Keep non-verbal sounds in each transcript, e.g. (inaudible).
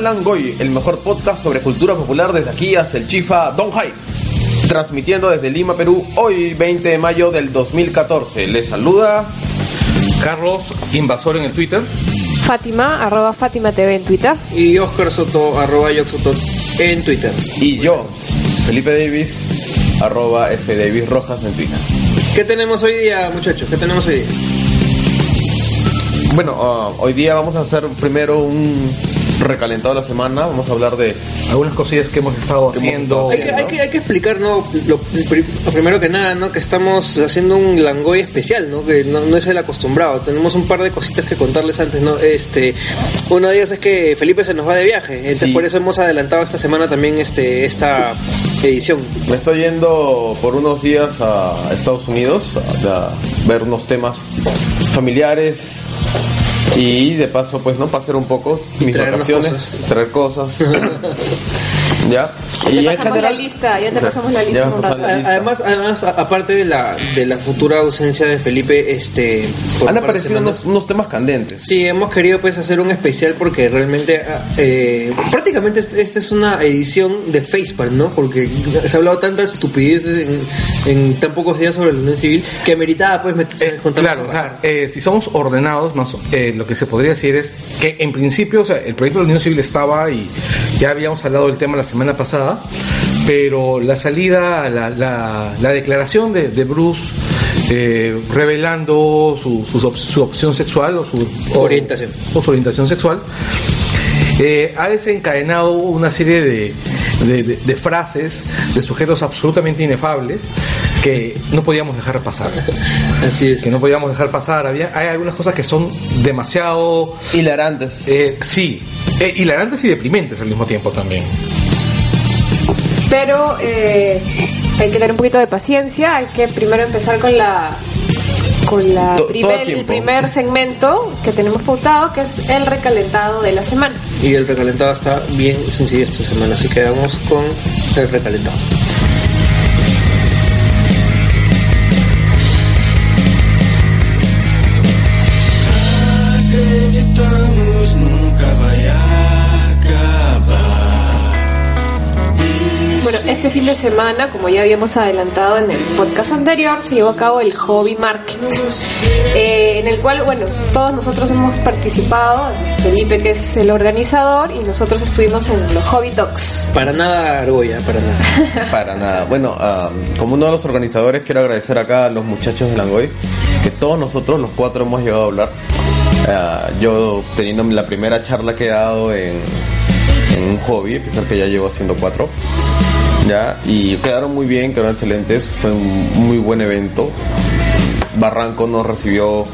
Langoy, el mejor podcast sobre cultura popular desde aquí hasta el Chifa Don Hype. Transmitiendo desde Lima, Perú, hoy 20 de mayo del 2014. Les saluda Carlos Invasor en el Twitter. Fátima, arroba Fátima TV en Twitter. Y Oscar Soto, arroba Soto en Twitter. Y yo, Felipe Davis, arroba F Davis Rojas en Twitter. ¿Qué tenemos hoy día, muchachos? ¿Qué tenemos hoy día? Bueno, uh, hoy día vamos a hacer primero un recalentado la semana. Vamos a hablar de algunas cosillas que hemos estado Que hemos haciendo. estado Hay que, hay que, hay que explicar, ¿no? Lo, lo primero que nada, ¿no? Que estamos haciendo un Langoy especial, ¿no? Que no, no es el acostumbrado. Tenemos un par de cositas que contarles antes, ¿no? Este, una de ellas es que Felipe se nos va de viaje. Entonces, Sí. por eso hemos adelantado esta semana también este, esta edición. Me estoy yendo por unos días a Estados Unidos a ver unos temas familiares y de paso pues no pasar un poco mis vacaciones, cosas. traer cosas. (laughs) ya. Ya en pasamos la lista, ya te pasamos la lista Ya un rato. la lista. Además, además, aparte de la, de la futura ausencia de Felipe, este. Han aparecido unos, unos temas candentes. Sí, hemos querido pues hacer un especial porque realmente ah, eh, prácticamente este- esta es una edición de Facepalm, ¿no? Porque se ha hablado tantas estupideces en, en tan pocos días sobre la unión civil que ameritaba pues meterse Eh, claro, a eh, si somos ordenados, más, eh, lo que se podría decir es que en principio, o sea, el proyecto de la Unión Civil estaba y ya habíamos hablado del tema la semana pasada, pero la salida, la, la- la declaración de, de Bruce eh, revelando su, su op- su opción sexual o su o- Orientación. o su orientación sexual eh, ha desencadenado una serie de, de- de- de frases de sujetos absolutamente inefables que no podíamos dejar pasar (laughs) Así es. que no podíamos dejar pasar. Había, hay algunas cosas que son demasiado, Hilarantes. eh, sí, eh, hilarantes y deprimentes al mismo tiempo también. Pero eh, hay que tener un poquito de paciencia, hay que primero empezar con la con la primer, el primer segmento que tenemos pautado, que es el recalentado de la semana. Y el recalentado está bien sencillo esta semana, así que vamos con el recalentado. Fin de semana, como ya habíamos adelantado en el podcast anterior, se llevó a cabo el Hobby Market, eh, en el cual, bueno, todos nosotros hemos participado, Felipe que es el organizador y nosotros estuvimos en los Hobby Talks. Para nada argolla, para nada. (laughs) Para nada. Bueno, ah, como uno de los organizadores, quiero agradecer acá a los muchachos de Langoy, que todos nosotros, los cuatro, hemos llegado a hablar. Ah, yo teniendo la primera charla que he dado en, en un hobby, a pesar que ya llevo haciendo cuatro. Ya, y quedaron muy bien, quedaron excelentes. Fue un muy buen evento. Barranco nos recibió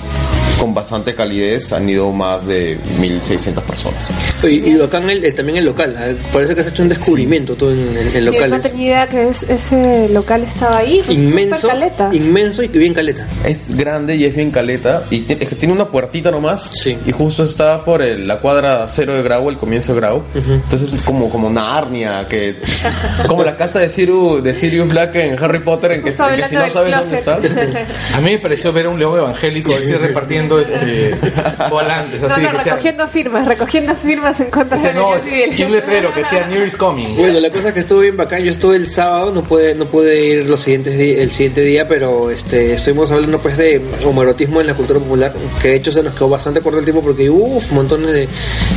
con bastante calidez. Han ido más de 1600 personas. Y, y bacán el, el- también el local, ¿eh? parece que has hecho un descubrimiento tú en el, el Yo local. no es tenía idea que es- ese local estaba ahí. inmenso, inmenso y bien caleta. Es grande y es bien caleta. Y es que tiene una puertita nomás. Sí. Y justo está por el- la cuadra cero de Grau, el comienzo de Grau. Entonces es como, como Narnia, que (laughs) como la casa de Sirius, de Sirius Black en Harry Potter, en que, en que si no sabes dónde closet. está. (laughs) A mí me pareció ver a un león evangélico así repartiendo este, (laughs) volantes, No, así no, recogiendo firmas, recogiendo firmas en contra de no, Civil. y un letrero que decía New is coming. Bueno, la cosa es que estuvo bien bacán. Yo estuve el sábado, no pude, no pude ir los siguientes el siguiente día, pero este, estuvimos hablando pues de homoerotismo en la cultura popular, que de hecho se nos quedó bastante corto el tiempo porque uff, montones de,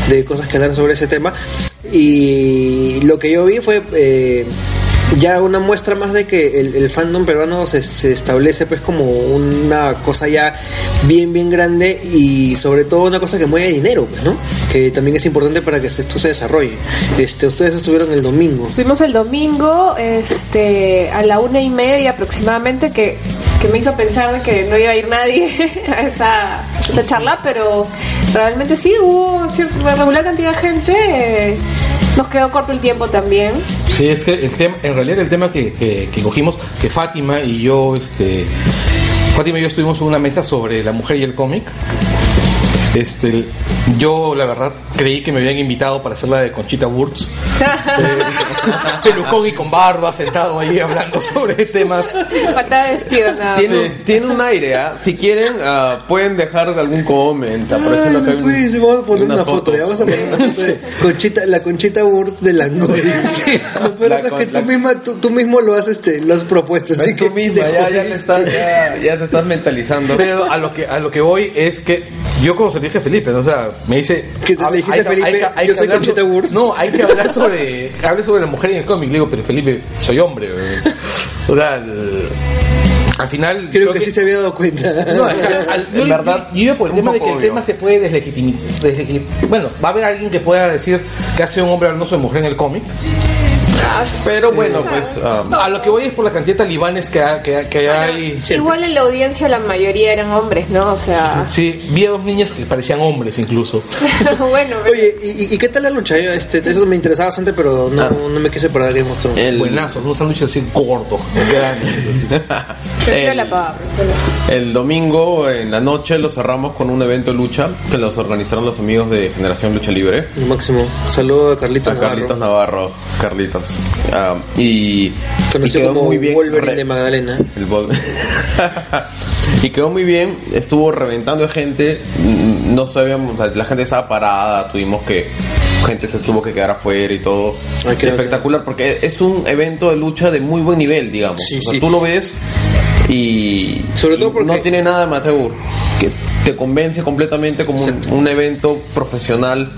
de cosas que hablar sobre ese tema. Y lo que yo vi fue eh, ya una muestra más de que el, fandom peruano se, se establece pues como una cosa ya bien bien grande y sobre todo una cosa que mueve dinero, pues, ¿no? Que también es importante para que esto se desarrolle. Este, ustedes estuvieron el domingo. Estuvimos el domingo este, a la una y media aproximadamente, que, que me hizo pensar de que no iba a ir nadie (laughs) a esa, a charla, pero realmente sí, hubo una regular cantidad de gente. eh, nos quedó corto el tiempo también. Sí, es que el tema, en realidad el tema que, que- que cogimos, que Fátima y yo, este, Fátima y yo estuvimos en una mesa sobre la mujer y el cómic. Este, yo la verdad creí que me habían invitado para hacer la de Conchita Wurst, (laughs) pelucón y con barba, sentado ahí hablando sobre temas. Patada. Tiene, tiene un aire, ¿ah? Si quieren, ah, pueden dejar algún que Pues, vamos a poner una foto, fotos. ya vamos a poner una foto de (laughs) Conchita, la Conchita Wurst de Langoy. Lo peor La es con- que tú, la- misma, tú, tú mismo lo has, este, lo has propuesto, así Ves que tú misma, te ya, ya te estás, ya, ya te estás mentalizando. Pero a lo que a lo que voy es que yo como se dije Felipe, ¿no? o sea, me dice ¿Qué te hab- dijiste, que- Felipe? que- Yo que soy Conchita Wurst. No, hay que hablar sobre hable sobre la mujer en el cómic, le digo, pero Felipe, soy hombre. (laughs) O sea, al final Creo que sí se había dado cuenta. No, es que al- (laughs) En yo- verdad, yo, iba por el tema de que el tema se puede deslegitimizar. bueno, va a haber alguien que pueda decir que hace un hombre hablando sobre mujer en el cómic. Pero bueno, pues. ah, A lo que voy es por la cantidad de talibanes que, ha- que, que hay. Igual en la audiencia la mayoría eran hombres, ¿no? O sea, (laughs) Sí, vi a dos niñas que parecían hombres incluso. (laughs) bueno, pero- Oye, ¿y, qué tal la lucha? Yo, Este, eso me interesaba bastante, pero no, no me quise perder Game of Thrones. el, Buenazos, un sándwich así gordo, grande. prefiero el- la pava. El domingo en la noche lo cerramos con un evento de lucha que los organizaron los amigos de Generación Lucha Libre. El máximo. Saludo a Carlitos A Carlitos Navarro, Navarro, Y, y quedó como muy bien. Wolverine de Magdalena. el (laughs) y quedó muy bien, estuvo reventando gente, no sabíamos, la gente estaba parada, tuvimos que, gente se tuvo que quedar afuera y todo. Ay, Espectacular, porque es un evento de lucha de muy buen nivel, digamos. Sí, O sea, sí. tú lo ves y, Sobre todo porque- no tiene nada de amateur, que te convence completamente como un, evento profesional.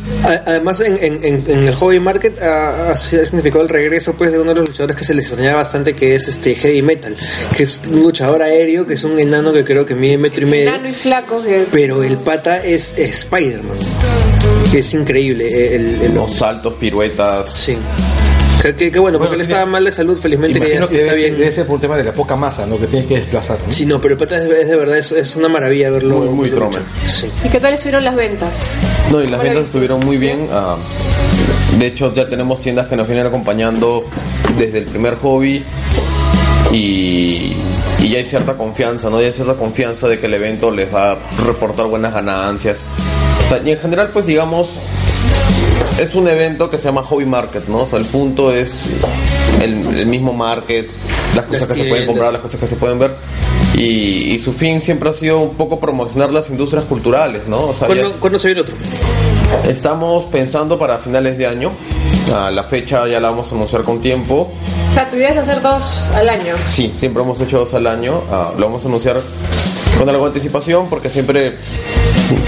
Además, en, en- en- en el Hobby Market ha, ha significado el regreso pues, de uno de los luchadores que se les extrañaba bastante, que es este Heavy Metal, que es un luchador aéreo, que es un enano que creo que mide metro y medio. Enano y flaco que Pero el pata es, es Spider-Man, que es increíble. El, el- Los saltos, piruetas. sí. Qué, qué- bueno, porque Bueno, él estaba mal de salud, felizmente que ya que está debe, bien. debe ser por el tema de la poca masa, ¿no? Que tiene que desplazar. ¿no? Sí, no, pero el pata es, es de verdad, es, es una maravilla verlo. Muy, muy. Sí. ¿Y qué tal estuvieron las ventas? No, y las ¿Cómo la ventas viste? estuvieron muy bien. ah, de hecho, ya tenemos tiendas que nos vienen acompañando desde el primer hobby y, y ya hay cierta confianza, ¿no? Ya hay cierta confianza de que el evento les va a reportar buenas ganancias. O sea, y en general, pues digamos, es un evento que se llama Hobby Market, ¿no? O sea, el punto es el, el mismo market, las cosas Las que se pueden comprar, las cosas que se pueden ver. Y, y su fin siempre ha sido un poco promocionar las industrias culturales, ¿no? O sea, ya ¿Cuándo, es- cuándo se viene otro? Estamos pensando para finales de año. Ah, la fecha ya la vamos a anunciar con tiempo. O sea, tu idea es hacer dos al año. Sí, siempre hemos hecho dos al año. Ah, lo vamos a anunciar con algo de anticipación porque siempre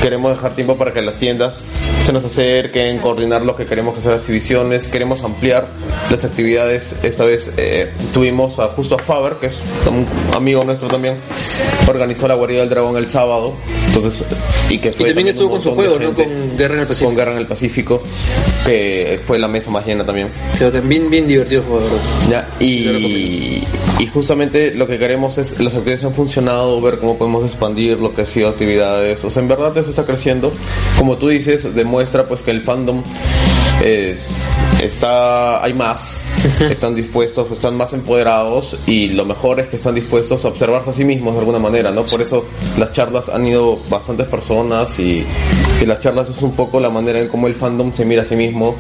queremos dejar tiempo para que las tiendas se nos acerquen, coordinar lo que queremos que son las exhibiciones, queremos ampliar las actividades. Esta vez eh, tuvimos a, justo a Faber, que es un amigo nuestro también, organizó la guarida del dragón el sábado. Entonces, y que Y fue también un estuvo con su juego, ¿no? gente. Con Guerra en el Pacífico. Con Guerra en el Pacífico, que fue la mesa más llena también. Creo que bien, divertido el juego, verdad. Ya, y, y justamente lo que queremos es, las actividades han funcionado, ver cómo podemos expandir lo que ha sido actividades. O sea, en verdad eso está creciendo. Como tú dices, demuestra pues que el fandom es, está, hay más, (laughs) están dispuestos, están más empoderados y lo mejor es que están dispuestos a observarse a sí mismos de alguna manera, ¿no? Por eso las charlas han ido bastantes personas y, y las charlas es un poco la manera en cómo el fandom se mira a sí mismo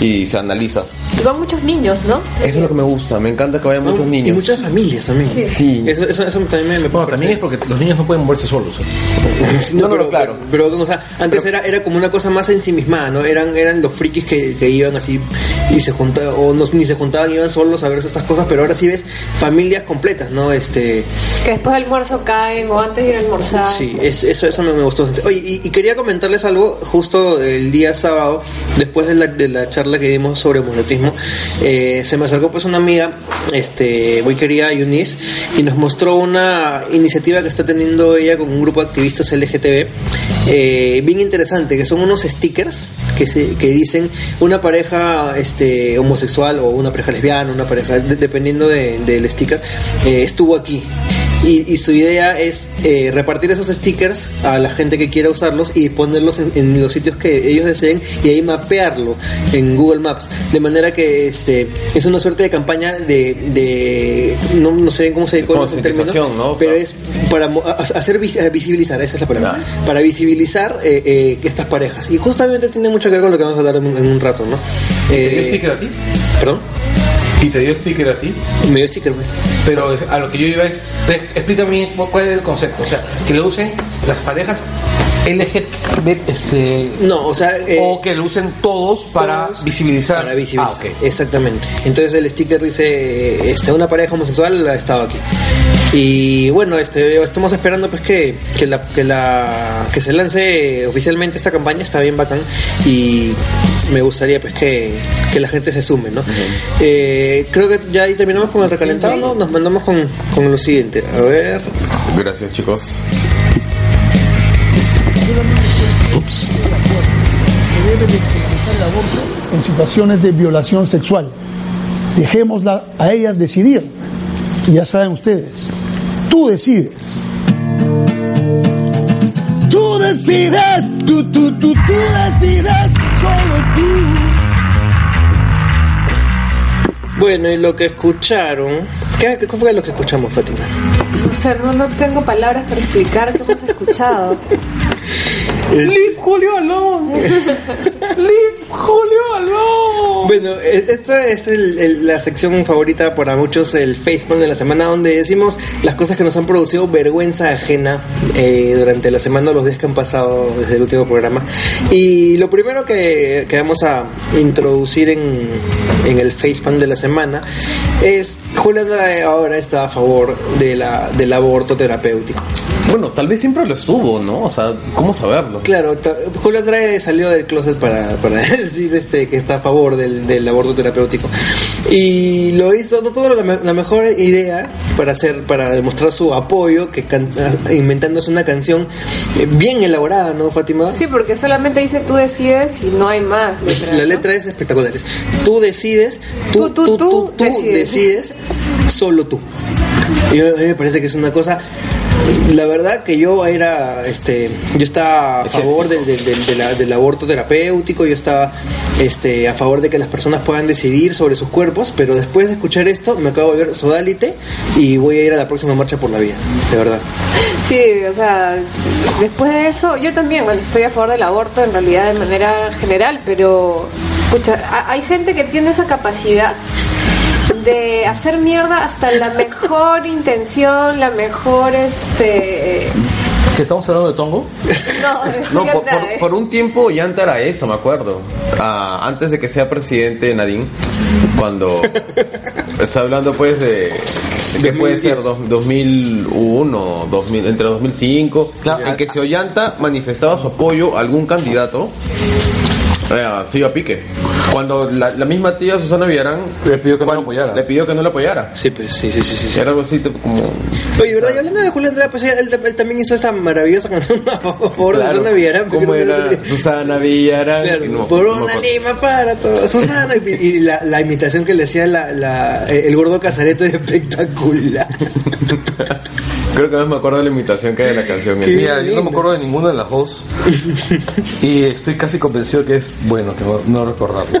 y se analiza. Y van muchos niños, ¿no? Eso es lo que me gusta, me encanta que vayan muchos Y niños. muchas familias también. Sí. Eso, eso, eso también me, me Bueno, también es porque los niños no pueden moverse solos. ¿eh? (laughs) Sí, No, no, pero, claro. Pero, pero, o sea, antes era, era como una cosa más ensimismada, ¿no? Eran, eran los frikis que, que iban así y se juntaban, o no, ni se juntaban, iban solos a ver estas cosas, pero ahora sí ves familias completas, ¿no? Este, Que después del almuerzo caen o antes de ir a almorzar. sí, es- eso, eso me, me gustó bastante. Oye, y, y quería comentarles algo, justo el día sábado, después de la, de la charla que dimos sobre monotismo, eh, se me acercó pues una amiga, este, muy querida Eunice, y nos mostró una iniciativa que está teniendo ella con un grupo de activistas LGTB, eh, bien interesante, que son unos stickers que, dicen una pareja este, homosexual o una pareja lesbiana, una pareja, de- dependiendo de- del sticker, eh, estuvo aquí. Y, y su idea es eh, repartir esos stickers a la gente que quiera usarlos y ponerlos en, en los sitios que ellos deseen y ahí mapearlo en Google Maps. De manera que este es una suerte de campaña de, de no, no sé bien cómo se es el término, ¿no? pero Claro. es para mo- a- hacer vis- visibilizar, esa es la palabra, Claro. para visibilizar eh, eh, estas parejas. Y justamente tiene mucho que ver con lo que vamos a hablar en, un- en un rato, ¿no? ¿Te Eh, sticker a ti? Perdón, Y te dio sticker a ti. me dio sticker, güey. Pero a lo que yo iba es, te- explícame cuál es el concepto. O sea, que lo usen las parejas LGBT, este, No, o sea, eh, o que lo usen todos para todos visibilizar. Para visibilizar, Ah, ok. exactamente. Entonces el sticker dice, este, una pareja homosexual ha estado aquí. Y bueno, este, estamos esperando pues que, que, la, que, la, que se lance oficialmente esta campaña, está bien bacán. Y me gustaría pues que, que la gente se sume, ¿no? Eh, creo que ya ahí terminamos con el recalentado, ¿no? Nos mandamos con, con lo siguiente. A ver. Gracias, chicos. Se debe despenalizar el aborto en situaciones de violación sexual. Dejémosla a ellas decidir. Y ya saben ustedes, tú decides. Tú decides, tú, tú, tú, tú decides, solo tú. Bueno, y lo que escucharon. ¿Qué, qué fue lo que escuchamos, Fátima? O sea, no, no tengo palabras para explicar qué hemos escuchado. (laughs) Leave Julio alone. (laughs) Leave Julio alone. Bueno, e- esta es el- el- la sección favorita para muchos, el Facebook de la semana, donde decimos las cosas que nos han producido vergüenza ajena eh, durante la semana, los días que han pasado desde el último programa. Y lo primero que, que vamos a introducir en, en el Facebook de la semana es Julia Andrade ahora está a favor de la, del aborto terapéutico. Bueno, tal vez siempre lo estuvo, ¿no? O sea, ¿cómo saberlo? Claro, Julio Andrade salió del closet para, para decir este que está a favor del, del aborto terapéutico. Y lo hizo, no tuvo la, la mejor idea para hacer, para demostrar su apoyo, que can- inventándose una canción eh, bien elaborada, ¿no, Fátima? Sí, porque solamente dice tú decides y no hay más. letra, La ¿no? letra es espectacular. es, Tú decides, tú, tú, tú, Tú, tú, tú, tú decides. decides. solo tú. Y a mí me parece que es una cosa. La verdad que yo era, este, yo estaba a favor del, del, del- de la- del aborto terapéutico, yo estaba, este, a favor de que las personas puedan decidir sobre sus cuerpos, pero después de escuchar esto me acabo de ver sodálite y voy a ir a la próxima marcha por la vida, de verdad. Sí, o sea, después de eso, yo también, bueno, estoy a favor del aborto en realidad de manera general, pero, escucha, ha- hay gente que tiene esa capacidad de hacer mierda hasta la mejor intención, la mejor, este... ¿Que estamos hablando de Tongo? No, (laughs) No, por, por- por un tiempo Yanta era eso, me acuerdo. Ah, antes de que sea presidente Nadine, cuando (laughs) está hablando pues de que puede ser dos- 2001, 2000, entre 2005, Claro. en que si Ollanta manifestaba su apoyo a algún candidato, eh, se iba a pique. Cuando la, la misma tía Susana Villarán Le pidió que no lo apoyara. Le pidió que no lo apoyara. Sí, pues, sí, sí, sí, sí. Era algo así tipo, como... Oye, ¿verdad? Y hablando de Julio Andrade, pues él, él también hizo esta maravillosa canción (laughs) a favor de Susana Villarán. ¿Cómo porque no- era Susana Villarán? Claro, no- por no una acuerdo. lima para todos. Susana. Y, y la, la imitación que le hacía la, la- eh, el gordo Casareto era espectacular. (laughs) Creo que más me acuerdo de la imitación que de la canción. Mira, yo no me acuerdo de ninguna de las dos. (laughs) y estoy casi convencido que es bueno que no, no recordarlo.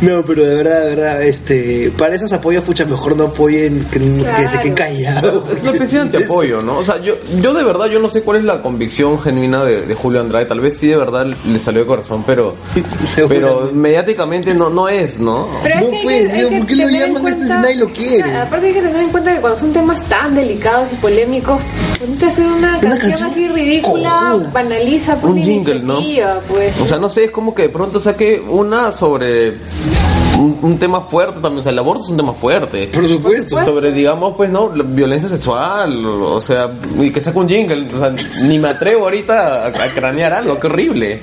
No, pero de verdad, de verdad, este, para esos apoyos, pucha, mejor no apoyen que, que se Claro. queden callados. Es una (laughs) especie de antiapoyo, ¿no? O sea, yo, yo de verdad, yo no sé cuál es la convicción genuina de, de Julio Andrade. Tal vez sí de verdad le salió de corazón, pero, pero mediáticamente no, no es, ¿no? Pero es No, que pues, que- que ¿por qué lo llaman a este si cuenta- nadie lo quiere? Claro, Aparte hay que tener en cuenta que cuando son temas tan delicados y polémicos, ponte a hacer una, canción, canción así ridícula, banaliza por Un jingle, ¿no? pues. O sea, no sé, es como que de pronto saque una sobre un, un tema fuerte también. O sea, el aborto es un tema fuerte. Por supuesto. Sobre, digamos, pues, ¿no? La violencia sexual, o sea, y que saque un jingle. O sea, ni me atrevo ahorita a, a cranear algo, qué horrible.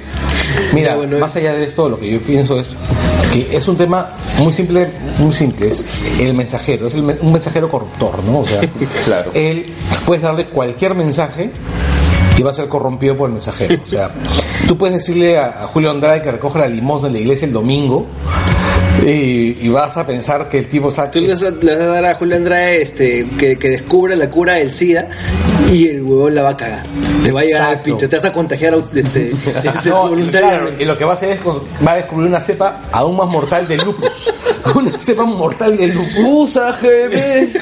Mira, Ya, bueno, más allá de esto, lo que yo pienso es que es un tema muy simple, muy simple, es el mensajero, es el un mensajero corruptor, ¿no? O sea, (laughs) Claro. él puedes darle cualquier mensaje y va a ser corrompido por el mensajero. O sea, tú puedes decirle a, a Julio Andrade que recoja la limosna en la iglesia el domingo Y, y vas a pensar que el tipo está... Tú le vas, a, le vas a dar a Julio Andrade este, que, que descubra la cura del SIDA y el huevón la va a cagar. Te va a llegar al Exacto. pincho, te vas a contagiar este, (laughs) este, No, voluntariamente. claro, y lo que va a hacer es va a descubrir una cepa aún más mortal de lupus. (laughs) una cepa mortal de lupus. Usa GB,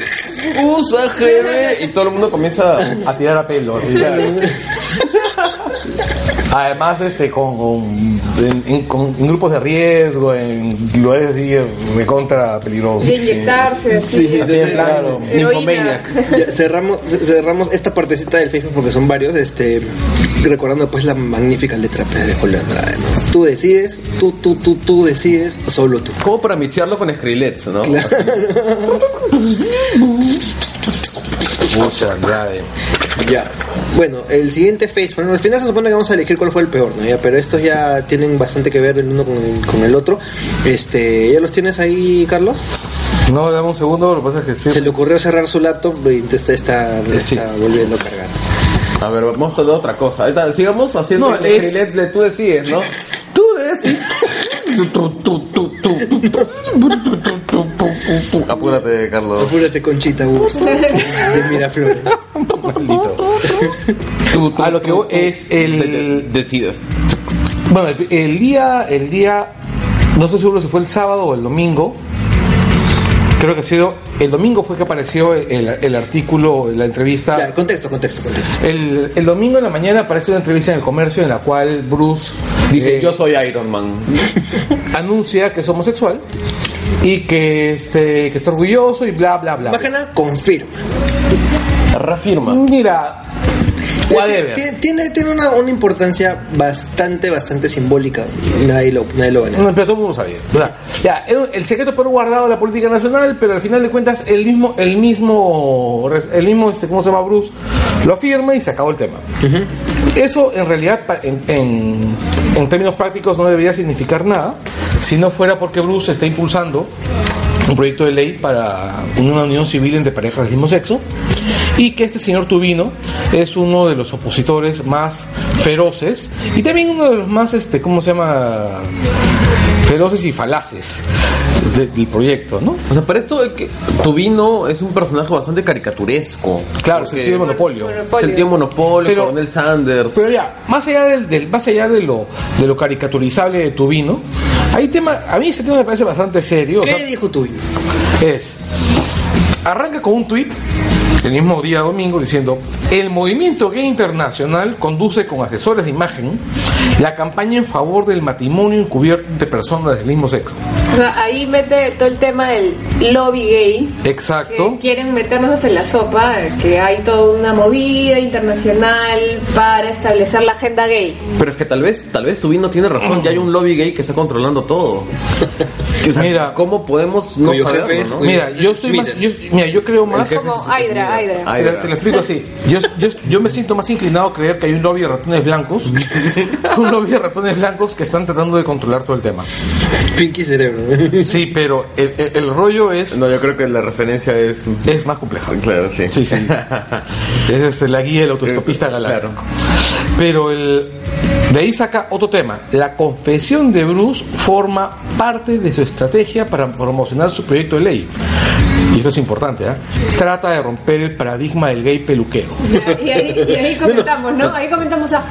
(laughs) usa GB. Y todo el mundo comienza a tirar a pelo. así. Además, este, con, con- en, en- con- en grupos de riesgo, en lugares así de contra peligrosos. De inyectarse, así. Sí, sí, Así plan, claro. Ya, cerramos, ce- cerramos esta partecita del Facebook porque son varios, este, recordando pues la magnífica letra P de Julio Andrade, ¿no? Tú decides, tú, tú, tú, tú decides, solo tú. Como para mixearlo con Skrillex, ¿no? (laughs) Pucha, Andrade. Ya. Bueno, el siguiente Facebook, bueno, al final se supone que vamos a elegir cuál fue el peor, ¿no? Ya, pero estos ya tienen bastante que ver el uno con el, con el otro. Este, ¿ya los tienes ahí, Carlos? No, dame un segundo, lo que pasa es que sí. Se le ocurrió cerrar su laptop y entonces está, está, Sí. está volviendo a cargar. A ver, vamos a hablar de otra cosa. Ahorita sigamos haciendo No, el es- tú decides, ¿no? Tú decides. Apúrate, Carlos. Apúrate, Conchita Wurst, de Miraflores. A lo que voy es el, Decides. Bueno, el, el día, el día, no estoy seguro si fue el sábado o el domingo. Creo que ha sido el domingo fue que apareció el, el artículo, la entrevista. Ya, contexto, contexto, contexto. El, el domingo en la mañana aparece una entrevista en el comercio en la cual Bruce Dice, eh, yo soy Iron Man. (laughs) anuncia que es homosexual y que, este, que está orgulloso y bla bla bla. Bacana confirma. Reafirma. Mira, whatever. Tiene, tiene, una, una importancia bastante, bastante simbólica. Nadie lo, nadie lo va a negar. No, pero todo el mundo sabía. Ya, el secreto pero guardado de la política nacional, pero al final de cuentas el mismo, el mismo, el mismo, este, ¿cómo se llama Bruce? Lo afirma y se acabó el tema. Eso en realidad, en, en, en términos prácticos, no debería significar nada si no fuera porque Bruce está impulsando un proyecto de ley para una unión civil entre parejas del mismo sexo y que este señor Tubino es uno de los opositores más feroces y también uno de los más, este, ¿cómo se llama? feroces y falaces de- del proyecto, ¿no? O sea, para esto de que Tubino es un personaje bastante caricaturesco. Claro, Porque- sentido de monopolio. Monopolio. Sentido monopolio, Pero- Coronel Sanders. Pero ya, más allá del, del- más allá de lo de lo caricaturizable de Tubino, hay tema, a mí ese tema me parece bastante serio. o ¿Qué sea, dijo tú? es arranca con un tuit el mismo día domingo diciendo el movimiento gay internacional conduce con asesores de imagen la campaña en favor del matrimonio encubierto entre personas del mismo sexo O sea, ahí mete todo el tema del lobby gay. exacto Que quieren meternos hasta en la sopa, que hay toda una movida internacional para establecer la agenda gay. Pero es que tal vez, tal vez Tubino tiene razón, ya hay un lobby gay que está controlando todo. (laughs) O sea, Mira, ¿cómo podemos no saberlo, no? mira yo soy más, yo, mira yo creo más Como es Hydra, Smithers. Hydra. Te, te lo explico así. Yo, yo, yo me siento más inclinado a creer que hay un lobby de ratones blancos. (laughs) un lobby de ratones blancos que están tratando de controlar todo el tema. Pinky Cerebro. Sí, pero el, el- el rollo es, No, yo creo que la referencia es... es más compleja. Claro, sí. Sí, sí. Es este, la guía del autoestopista galáctico. Pero el, de ahí saca otro tema. La confesión de Bruce forma parte de su estrategia para promocionar su proyecto de ley. Y esto es importante, ¿ah? Trata de romper el paradigma del gay peluquero. Y ahí, y ahí (laughs) comentamos, ¿no? Ahí comentamos a.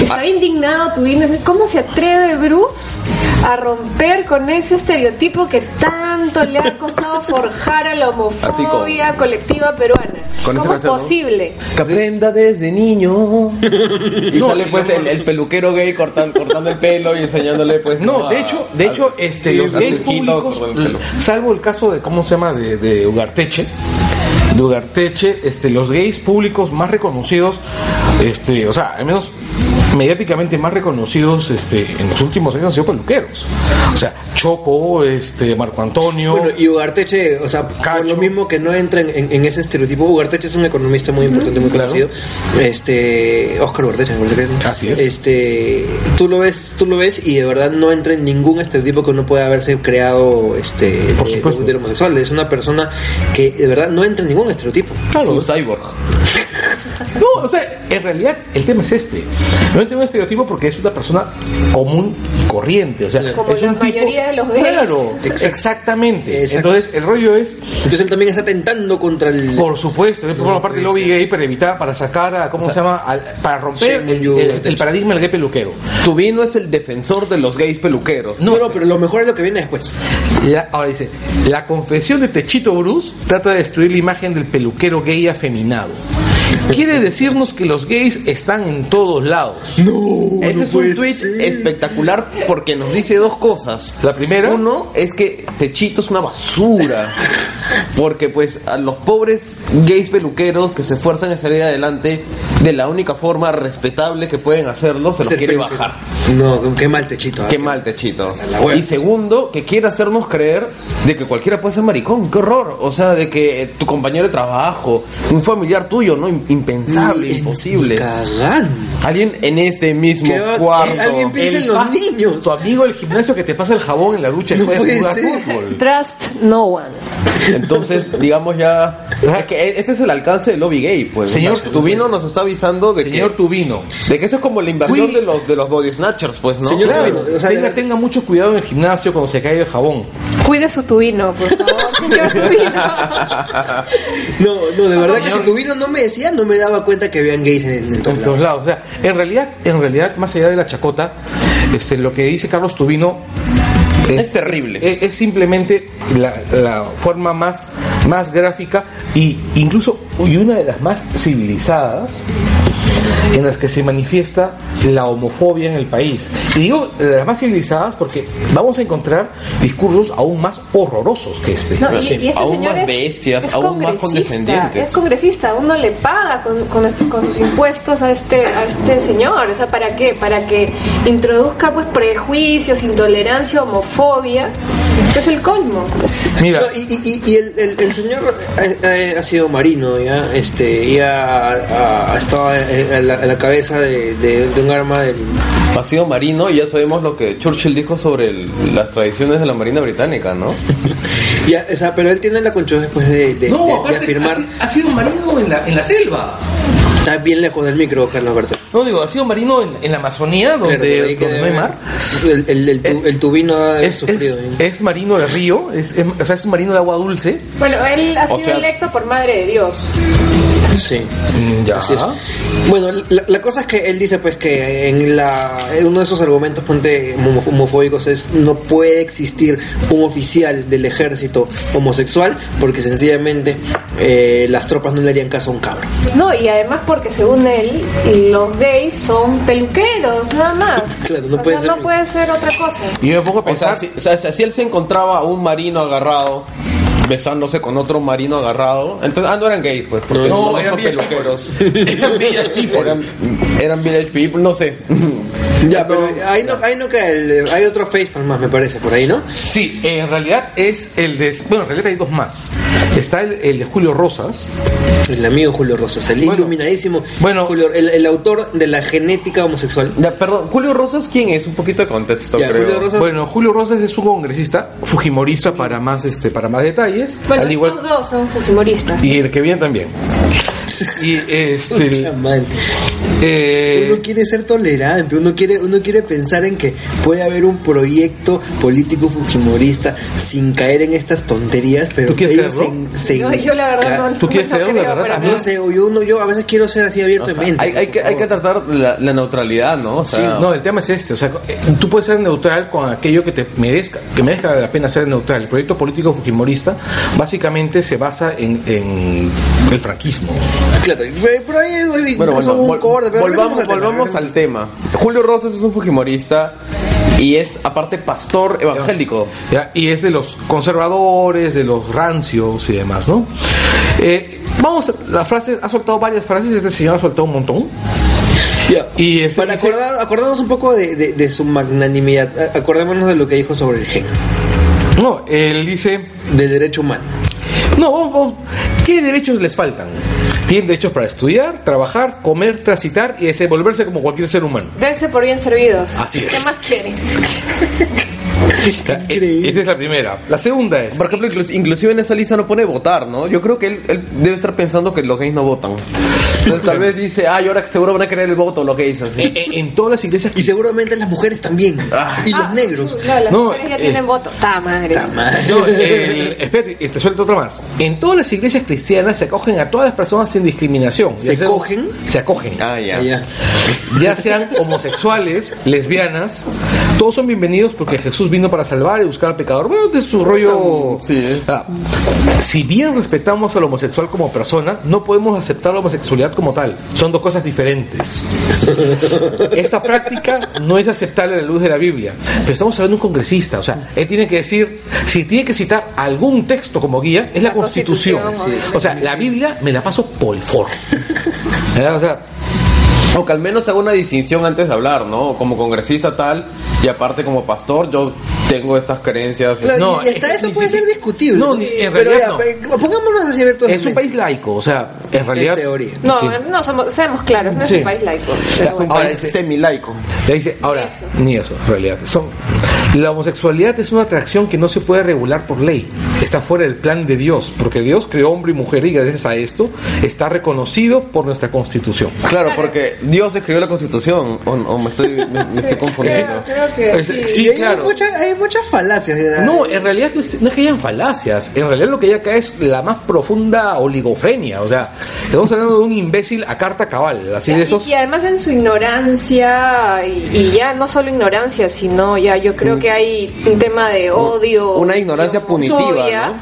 Estaba indignado tu ¿Cómo se atreve Bruce a romper con ese estereotipo que tanto le ha costado forjar a la homofobia colectiva peruana? con ¿Cómo es ¿no? posible? Que aprenda desde niño. (laughs) Y sale pues el, el peluquero gay cortando, cortando el pelo y enseñándole pues... No, a- de hecho, de a- hecho, este, los gays públicos, el salvo el caso de cómo se llama de, de Ugarteche, de Ugarteche, este, los gays públicos más reconocidos, este, o sea, al menos mediáticamente más reconocidos, este, en los últimos años han sido peluqueros. O sea, Choco, este, Marco Antonio. Bueno, y Ugarteche, o sea, por Cacho. lo mismo que no entra en, en- en ese estereotipo, Ugarteche es un economista muy importante, muy Claro. conocido. Este, Oscar Ugarteche, es. Así es. Este, tú lo ves, tú lo ves y de verdad no entra en ningún estereotipo que uno pueda haberse creado, este, Por de- de, homosexual. Es una persona que de verdad no entra en ningún estereotipo. Es un cyborg. (laughs) (laughs) No, o sea, en realidad el tema es este. No entiendo un estereotipo porque es una persona común y corriente. O sea, Como es la un tipo- mayoría de los gays. Claro, ex- (laughs) exactamente. Exacto. Entonces, el rollo es, Entonces él también está tentando contra el. por supuesto, él forma parte del lobby gay para evitar, para sacar a, ¿cómo se llama? Al- para romper el, paradigma del gay peluquero. Tubino es el defensor de los gays peluqueros. No, no, pero lo mejor es lo que viene después. La- ahora dice, la confesión de Techito Bruce trata de destruir la imagen del peluquero gay afeminado. Quiere decirnos que los gays están en todos lados. No, Ese es un tweet espectacular porque nos dice dos cosas. La primera, Uno es que Techito es una basura. Porque pues a los pobres gays peluqueros que se esfuerzan en salir adelante de la única forma respetable que pueden hacerlo, se los quiere peluquero. bajar. No, qué mal techito. ¿ah? Qué mal Techito. Y segundo, que quiere hacernos creer de que cualquiera puede ser maricón. Qué horror. O sea, de que eh, tu compañero de trabajo, un familiar tuyo, ¿no? Impensable, Ni- imposible. ni. Alguien en este mismo ¿Qué va- cuarto. alguien piensa en los niños. Tu amigo del gimnasio que te pasa el jabón en la ducha No después de puede jugar ser. fútbol. Trust no one. Entonces, digamos ya. Es que este es el alcance del lobby gay, pues. Señor, Señor, Tubino nos está avisando de Señor que. Tubino. De que eso es como la invasión Fui- de los de los body snatchers, pues, ¿no? Señor Claro, Tubino, o sea, tenga, de- tenga mucho cuidado en el gimnasio cuando se cae el jabón. Cuide su tubino, por favor, (laughs) señor tubino. No, no, de verdad que si tu vino no me decía, no me daba cuenta que habían gays en, en todos En todos lados. lados. O sea, en realidad, en realidad, más allá de la chacota, este, lo que dice Carlos Tubino Es terrible. Es, es simplemente la, la forma más, más gráfica y incluso y una de las más civilizadas en las que se manifiesta la homofobia en el país. Y digo de las más civilizadas porque vamos a encontrar discursos aún más horrorosos que este. No, y, y este aún señor más es, bestias, es aún más condescendientes. Es congresista, uno le paga con, con, este- con sus impuestos a este, a este señor. O sea, ¿para qué? Para que introduzca pues prejuicios, intolerancia, homofobia. Ese es el colmo. Mira, No, y, y- y- y el, el- el señor ha, ha- ha sido marino, ya, este, ya ha, ha estado en- en la, en la cabeza de, de- de un arma del. Ha sido marino y ya sabemos lo que Churchill dijo sobre el- las tradiciones de la Marina Británica, ¿no? (laughs) Ya, o sea, pero él tiene la conchuda después de, de- no, de- de aparte, afirmar. ha, ha sido marino en la, en la selva. Está bien lejos del micro, Carlos Alberto. No, digo, ha sido marino en, en la Amazonía, donde, Claro, por donde no hay mar. El, el, el, tu- el tubino ha Es, sufrido. es, ¿eh? es marino de río, es, es- o sea, es marino de agua dulce. Bueno, él ha O sido sea- electo por Madre de Dios. Sí. ya. Así es. Bueno, la, la cosa es que él dice pues que en la en uno de esos argumentos ponte homo- homofóbicos es no puede existir un oficial del ejército homosexual porque sencillamente eh, las tropas no le harían caso a un cabro. No, y además porque según él, los gays son peluqueros, nada más. (laughs) Claro, no o puede sea, ser- no puede ser otra cosa. Y yo me pongo a O sea, pensar, si, o sea, si él se encontraba a un marino agarrado besándose con otro marino agarrado, entonces, ah, no eran gays, pues, porque No, no, eran peluqueros. (laughs) Eran village people. Eran, eran village people, no sé. (laughs) Ya, pero ahí no, ahí no cae el- hay otro facepalm más me parece por ahí, ¿no? sí, en realidad es el de. Bueno, en realidad hay dos más. Está el, el de Julio Rosas. El amigo Julio Rosas, el Bueno, iluminadísimo bueno. Julio, el, el autor de la genética homosexual. Ya, perdón, Julio Rosas, ¿quién es? Un poquito de contexto, Ya, creo. Julio Rosas- Bueno, Julio Rosas es un congresista, fujimorista para más este para más detalles. Bueno, al igual estos dos son fujimoristas. y el que viene también. (laughs) Y este. Eh, Uno quiere ser tolerante, uno quiere, uno quiere pensar en que puede haber un proyecto político fujimorista sin caer en estas tonterías, pero ¿Tú ellos se, se No, yo la verdad no, ¿Tú no quieres creerlo, la creo, verdad? No sé, yo, uno, yo a veces quiero ser así abierto O sea, de mente. hay, hay que, hay que tratar la, la neutralidad, ¿no? O Sí, no, el tema es este, o sea, tú puedes ser neutral con aquello que te merezca, que merezca la pena ser neutral. El proyecto político fujimorista básicamente se basa en, en el franquismo. Claro, pero ahí Bueno, un pero volvamos, regresemos al tema, volvamos al tema. Julio Rosas es un fujimorista y es aparte pastor evangélico. ¿ya? Y es de los conservadores, de los rancios y demás, ¿no? Eh, vamos, a, la frase, ha soltado varias frases, este señor ha soltado un montón. Ya. Y este Para acordar, acordarnos un poco de, de- de su magnanimidad, acordémonos de lo que dijo sobre el gen, No, él dice, del derecho humano. no, vamos, vamos, ¿qué derechos les faltan? Tienen derechos para estudiar, trabajar, comer, transitar y desenvolverse como cualquier ser humano. Dense por bien servidos. Así es. ¿Qué más quieren? Increíble. Esta es la primera. La segunda es. Por ejemplo, inclu- inclusive en esa lista no pone votar, ¿no? Yo creo que él, él debe estar pensando que los gays no votan. Entonces tal (laughs) vez dice, ay, ahora seguro van a querer el voto los gays así. En, en- en todas las iglesias Y seguramente las mujeres también. Ah. Y los negros. Claro, las No, mujeres ya eh, tienen voto. Ta madre. Ta madre. No, el- espérate, y te suelto otra más. En todas las iglesias cristianas se acogen a todas las personas sin discriminación. ¿Se sea- cogen? Se acogen. Ah, ya. Ah, ya. Ya sean homosexuales, lesbianas, todos son bienvenidos porque Jesús vino para salvar y buscar al pecador. Bueno, es su rollo. Sí, es. Ah, si bien respetamos al homosexual como persona, no podemos aceptar la homosexualidad como tal. Son dos cosas diferentes. (laughs) Esta práctica no es aceptable a la luz de la Biblia. Pero estamos hablando de un congresista. O sea, él tiene que decir, si tiene que citar algún texto como guía, es la, La Constitución. Constitución, o sea, la Biblia me la paso por el. (laughs) ¿Verdad? O sea, O que al menos haga una distinción antes de hablar, ¿no? Como congresista tal, y aparte como pastor, yo tengo estas creencias. Claro, No, y es hasta eso ni puede ser discutible. No, ni- en Pero realidad ya, no. pongámonos así abiertos. es un país laico. O sea, en realidad. En teoría. No, Sí. no somos, seamos claros, no es un país laico. Pero bueno. Ahora es semilaico. Dice, ahora, Eso. ni eso, en realidad. Son, la homosexualidad es una atracción que no se puede regular por ley. Está fuera del plan de Dios, porque Dios creó hombre y mujer y gracias a esto está reconocido por nuestra constitución. Claro, porque Dios escribió la constitución, o, o me estoy, me, me estoy confundiendo. Creo, creo que Es- sí. sí, Y hay, claro. muchas, hay muchas falacias. ya. No, en realidad no es, no es que hayan falacias, en realidad lo que hay acá es la más profunda oligofrenia, o sea, estamos hablando de un imbécil a carta cabal, así de Y- esos... Y, además en su ignorancia, y, y ya no solo ignorancia, sino ya yo creo que hay un tema de odio. Una ignorancia punitiva.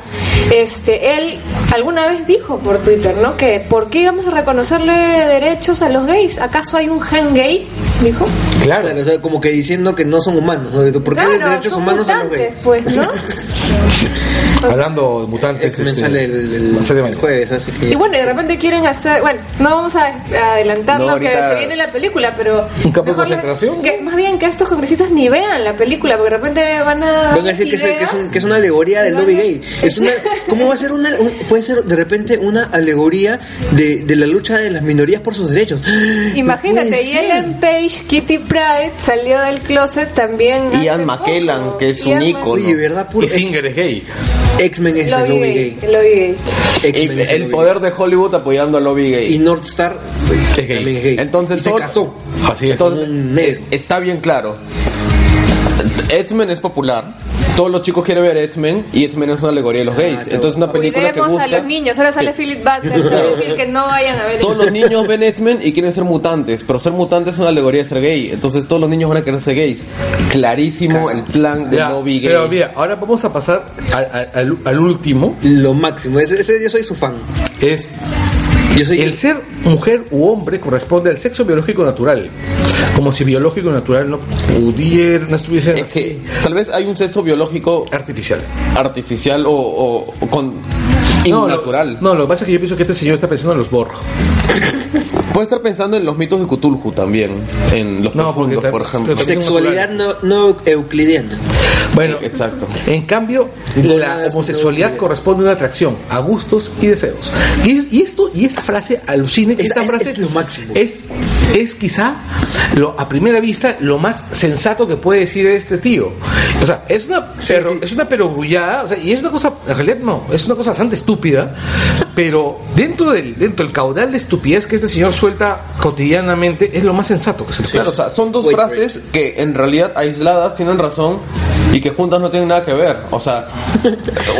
Este, él alguna vez dijo por Twitter, ¿no? Que ¿por qué íbamos a reconocerle derechos a los gays? ¿Acaso hay un gen gay? Dijo. Claro, Claro, o sea, como que diciendo que no son humanos. ¿no? ¿Por qué Claro, derechos son humanos a los mutantes, gays? pues, ¿no? (laughs) (laughs) hablando de mutantes... X-Men este, sale el, el- jueves, así que... Y bueno, y de repente quieren hacer, bueno, no vamos a adelantar No, lo que se viene en la película, pero ¿Un campo de concentración? que más bien que estos congresistas ni vean la película, porque de repente van a Van a decir que es, que, es un- que es una alegoría del lobby gay. Es una, (laughs) ¿Cómo va a ser una... un- puede ser de repente una alegoría de, de la lucha de las minorías por sus derechos? (gasps) No Imagínate, puede y. Ellen Page, Kitty Pride salió del closet también. Ian McKellen, poco. que es un Ian ícono. Oye, ¿verdad? Puro, Y Singer es gay. X-Men es el Lobby gay. gay. Lobby gay. X-Men Y es el el lobby poder de Hollywood apoyando al lobby gay. Y North Star pues, Es gay. también es gay. Entonces y se todo- casó. Así es. Entonces, negro. eh, está bien claro. X-Men es popular. Todos los chicos quieren ver X-Men y X-Men es una alegoría de los gays. está Entonces, una película que a los niños. Ahora sale Philip Butler para decir que no vayan a ver Todos los niños ven X-Men y quieren ser mutantes, pero ser mutantes es una alegoría de ser gay. Entonces, todos los niños van a querer ser gays. Clarísimo el plan del Ya, lobby gay. pero mira, ahora vamos a pasar al, al- al- al último, Lo máximo. Ese, ese yo soy su fan. es Yo soy el ser mujer u hombre corresponde al sexo biológico natural, como si biológico natural no pudiera, no estuviesen Es que tal vez hay un sexo biológico artificial. artificial o, o- o con No, lo- innatural. No, lo que pasa es que yo pienso que este señor está pensando en los Borg. Puede estar pensando en los mitos de Cthulhu también, en los No, profundos, por ejemplo. pero Sexualidad no, no euclidiana. Bueno, Exacto. En cambio, la homosexualidad corresponde a una atracción a gustos y deseos. Y, y esto y esta frase alucina que Es- esta es- frase es lo máximo. Es, es quizá lo, a primera vista lo más sensato que puede decir este tío. O sea, es una Sí, sí. es una perogrullada, o sea, y es una cosa, en realidad no, es una cosa bastante estúpida, pero dentro del dentro del caudal de estupidez que este señor suelta cotidianamente es lo más sensato que se le Claro, o sea, son dos Wait, frases que en realidad aisladas tienen razón y que juntas no tienen nada que ver. O sea, (laughs)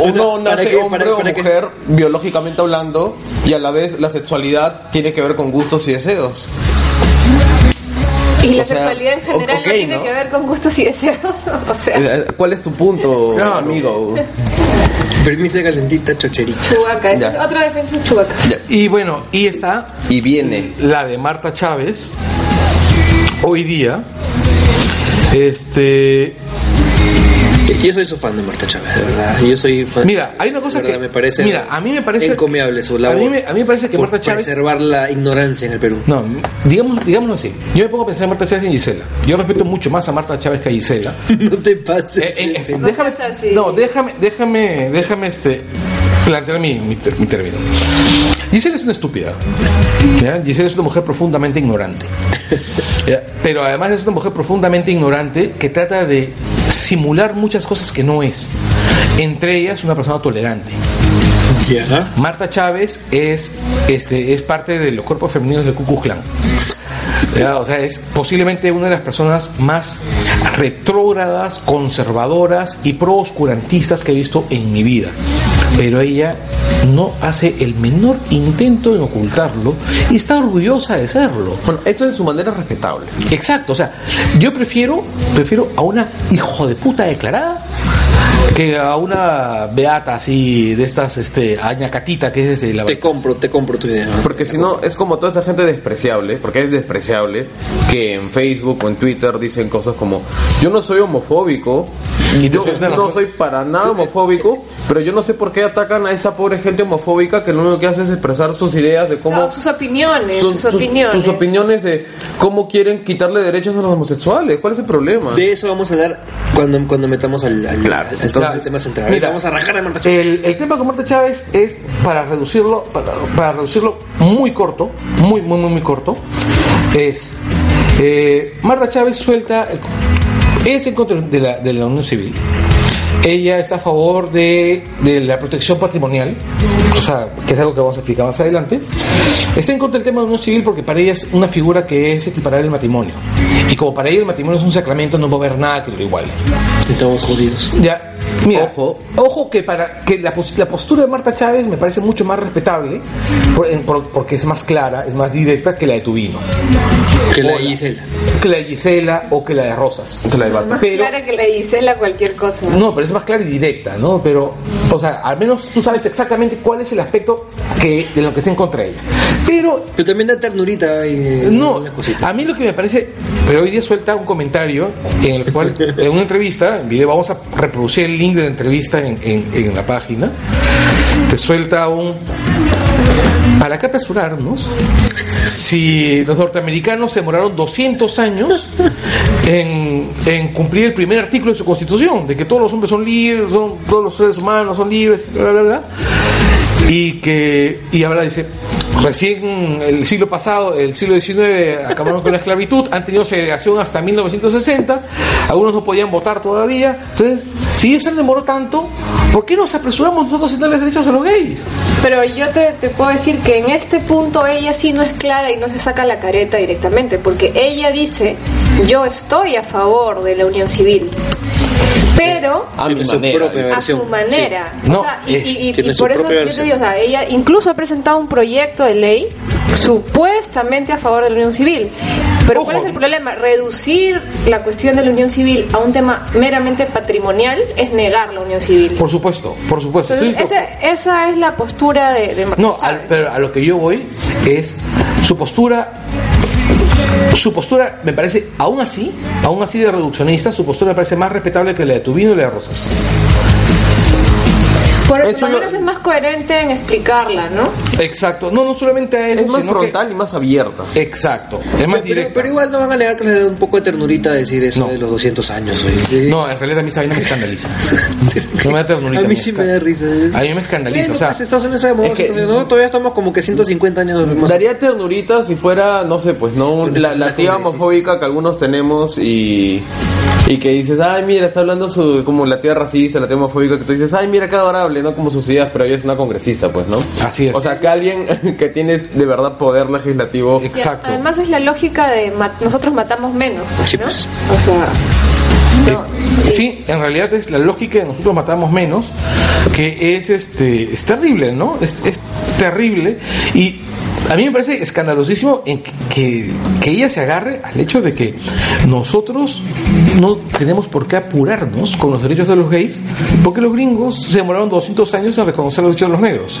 uno O sea, ¿para nace qué- hombre para- o para qué- mujer biológicamente hablando y a la vez la sexualidad tiene que ver con gustos y deseos. Y la O sea, sexualidad en general no tiene ¿no? que ver con gustos y deseos. (laughs) O sea, Eh, ¿Cuál es tu punto, amigo? (laughs) Permiso calentita chocherita. Chubaca. Es Otra defensa es Chubaca. Ya. Y bueno, y está Y viene. la de Marta Chávez hoy día este Yo soy su fan de Marta Chávez, de verdad. Yo soy fan. mira hay una cosa que me parece mira a mí me parece encomiable su labor. a mí me, a mí me parece que por Marta Chávez preservar la ignorancia en el Perú. no digamos digámoslo así yo me pongo a pensar en Marta Chávez y en Gisela yo respeto mucho más a Marta Chávez que a Gisela (laughs) no te pases. Eh, eh, eh, No déjame así. no déjame déjame déjame este plantear mi, mi, ter- mi término Gisela es una estúpida ¿ya? Gisela es una mujer profundamente ignorante ¿ya? pero además es una mujer profundamente ignorante que trata de simular muchas cosas que no es. Entre ellas, una persona tolerante. Marta Chávez es, este, es parte de los cuerpos femeninos del Ku Klux Klan. O sea, es posiblemente una de las personas más retrógradas, conservadoras y pro-oscurantistas que he visto en mi vida. Pero ella no hace el menor intento en ocultarlo y está orgullosa de serlo. Bueno, esto en su manera es respetable. Exacto, o sea, yo prefiero, prefiero a una hijo de puta declarada que a una beata así de estas, este, añacatita que es de la Te compro, te compro tu idea. Porque si no, es como toda esta gente despreciable, porque es despreciable, que en Facebook o en Twitter dicen cosas como, yo no soy homofóbico, y yo no soy para nada homofóbico, pero yo no sé por qué atacan a esa pobre gente homofóbica que lo único que hace es expresar sus ideas de cómo... No, sus opiniones, sus- opiniones. sus opiniones de cómo quieren quitarle derechos a los homosexuales. ¿Cuál es el problema? De eso vamos a hablar cuando, cuando metamos al, al, Claro, al- al claro. tema central. Mira, Ahorita vamos a rajar de Marta Chávez. El, el tema con Marta Chávez es para reducirlo, para, para reducirlo muy corto, muy, muy, muy, muy corto. Es eh, Marta Chávez suelta, el- es en contra de la, de la unión civil. Ella está a favor de, de la protección patrimonial, o sea, que es algo que vamos a explicar más adelante. Está en contra del tema de la unión civil porque para ella es una figura que es equiparable al matrimonio. Y como para ella el matrimonio es un sacramento, no va a haber nada que lo iguale. Estamos jodidos. Ya, mira, Ojo. ojo, que para que la, la postura de Marta Chávez me parece mucho más respetable por- por- porque es más clara, es más directa que la de Tubino, Que la Hola. Gisela. que la de Gisela o que la de Rosas. Que la de Bata. Más Pero- clara que la Gisela cualquier cosa. No, pero es más clara y directa, ¿no? Pero, o sea, al menos tú sabes exactamente cuál es el aspecto que, de lo que está en contra de ella. Pero Pero también da ternurita y No, una cosita. a mí lo que me parece, pero hoy día suelta un comentario en el cual, (laughs) en una entrevista, en video, vamos a reproducir el link de la entrevista en, en- la página, te suelta un... ¿Para qué apresurarnos? Si los norteamericanos se demoraron 200 años en, cumplir el primer artículo de su constitución, de que todos los hombres son libres, todos los seres humanos son libres, bla, bla, bla, y que, y ahora dice, recién el siglo pasado, el siglo XIX, acabaron con la esclavitud, han tenido segregación hasta 1960, algunos no podían votar todavía, entonces, si eso demoró tanto, ¿por qué nos apresuramos nosotros en darles derechos a los gays? Pero yo te puedo decir que en este punto ella sí no es clara y no se saca la careta directamente, porque ella dice, yo estoy a favor de la unión civil, pero A mi manera. a su manera. sí. O No, sea, y, es- y- y- tiene y su por eso yo te digo, o sea, ella incluso ha presentado un proyecto de ley supuestamente a favor de la unión civil. Pero ¿cuál es el problema? Reducir la cuestión de la unión civil a un tema meramente patrimonial es negar la unión civil. Por supuesto, por supuesto. Entonces, esa es la postura de, de No, al- pero a lo que yo voy es su postura. Su postura me parece, aún así, aún así de reduccionista, su postura me parece más respetable que la de Tubino y la de Rosas. Por, por Eso lo yo- menos es más coherente en explicarla, ¿no? Exacto. No, no solamente a eso, Es más sino que- frontal y más abierta. Exacto. Es más Pero, directa. pero igual no van a negar que les da un poco de ternurita decir eso No. de los 200 años. oye. No, en realidad a mí esa vaina me escandaliza. (laughs) No me da ternurita. A mí sí me da risa. eh. A mí me escandaliza. O sea, pues, Estados Unidos es que- 200 años. Nosotros todavía estamos como que 150 años más. Daría ternurita si fuera, no sé, pues no, la, pues, la la tía homofóbica que algunos tenemos y, y que dices, ay, mira, está hablando su, como la tía racista, la tía homofóbica, que tú dices, ay, mira, qué adorable, ¿no? Como sus ideas, pero ella es una congresista, pues, ¿no? Así es. O sea, que alguien (laughs) que tiene de verdad poder legislativo. Y exacto. Además es la lógica de nosotros matamos menos, pues, Sí, ¿no? pues. O sea, no, Eh, Sí, en realidad es la lógica de nosotros matamos menos, que es este es terrible, ¿no? Es, es terrible y a mí me parece escandalosísimo que, que, ella se agarre al hecho de que nosotros no tenemos por qué apurarnos con los derechos de los gays, porque los gringos se demoraron 200 años en reconocer los derechos de los negros.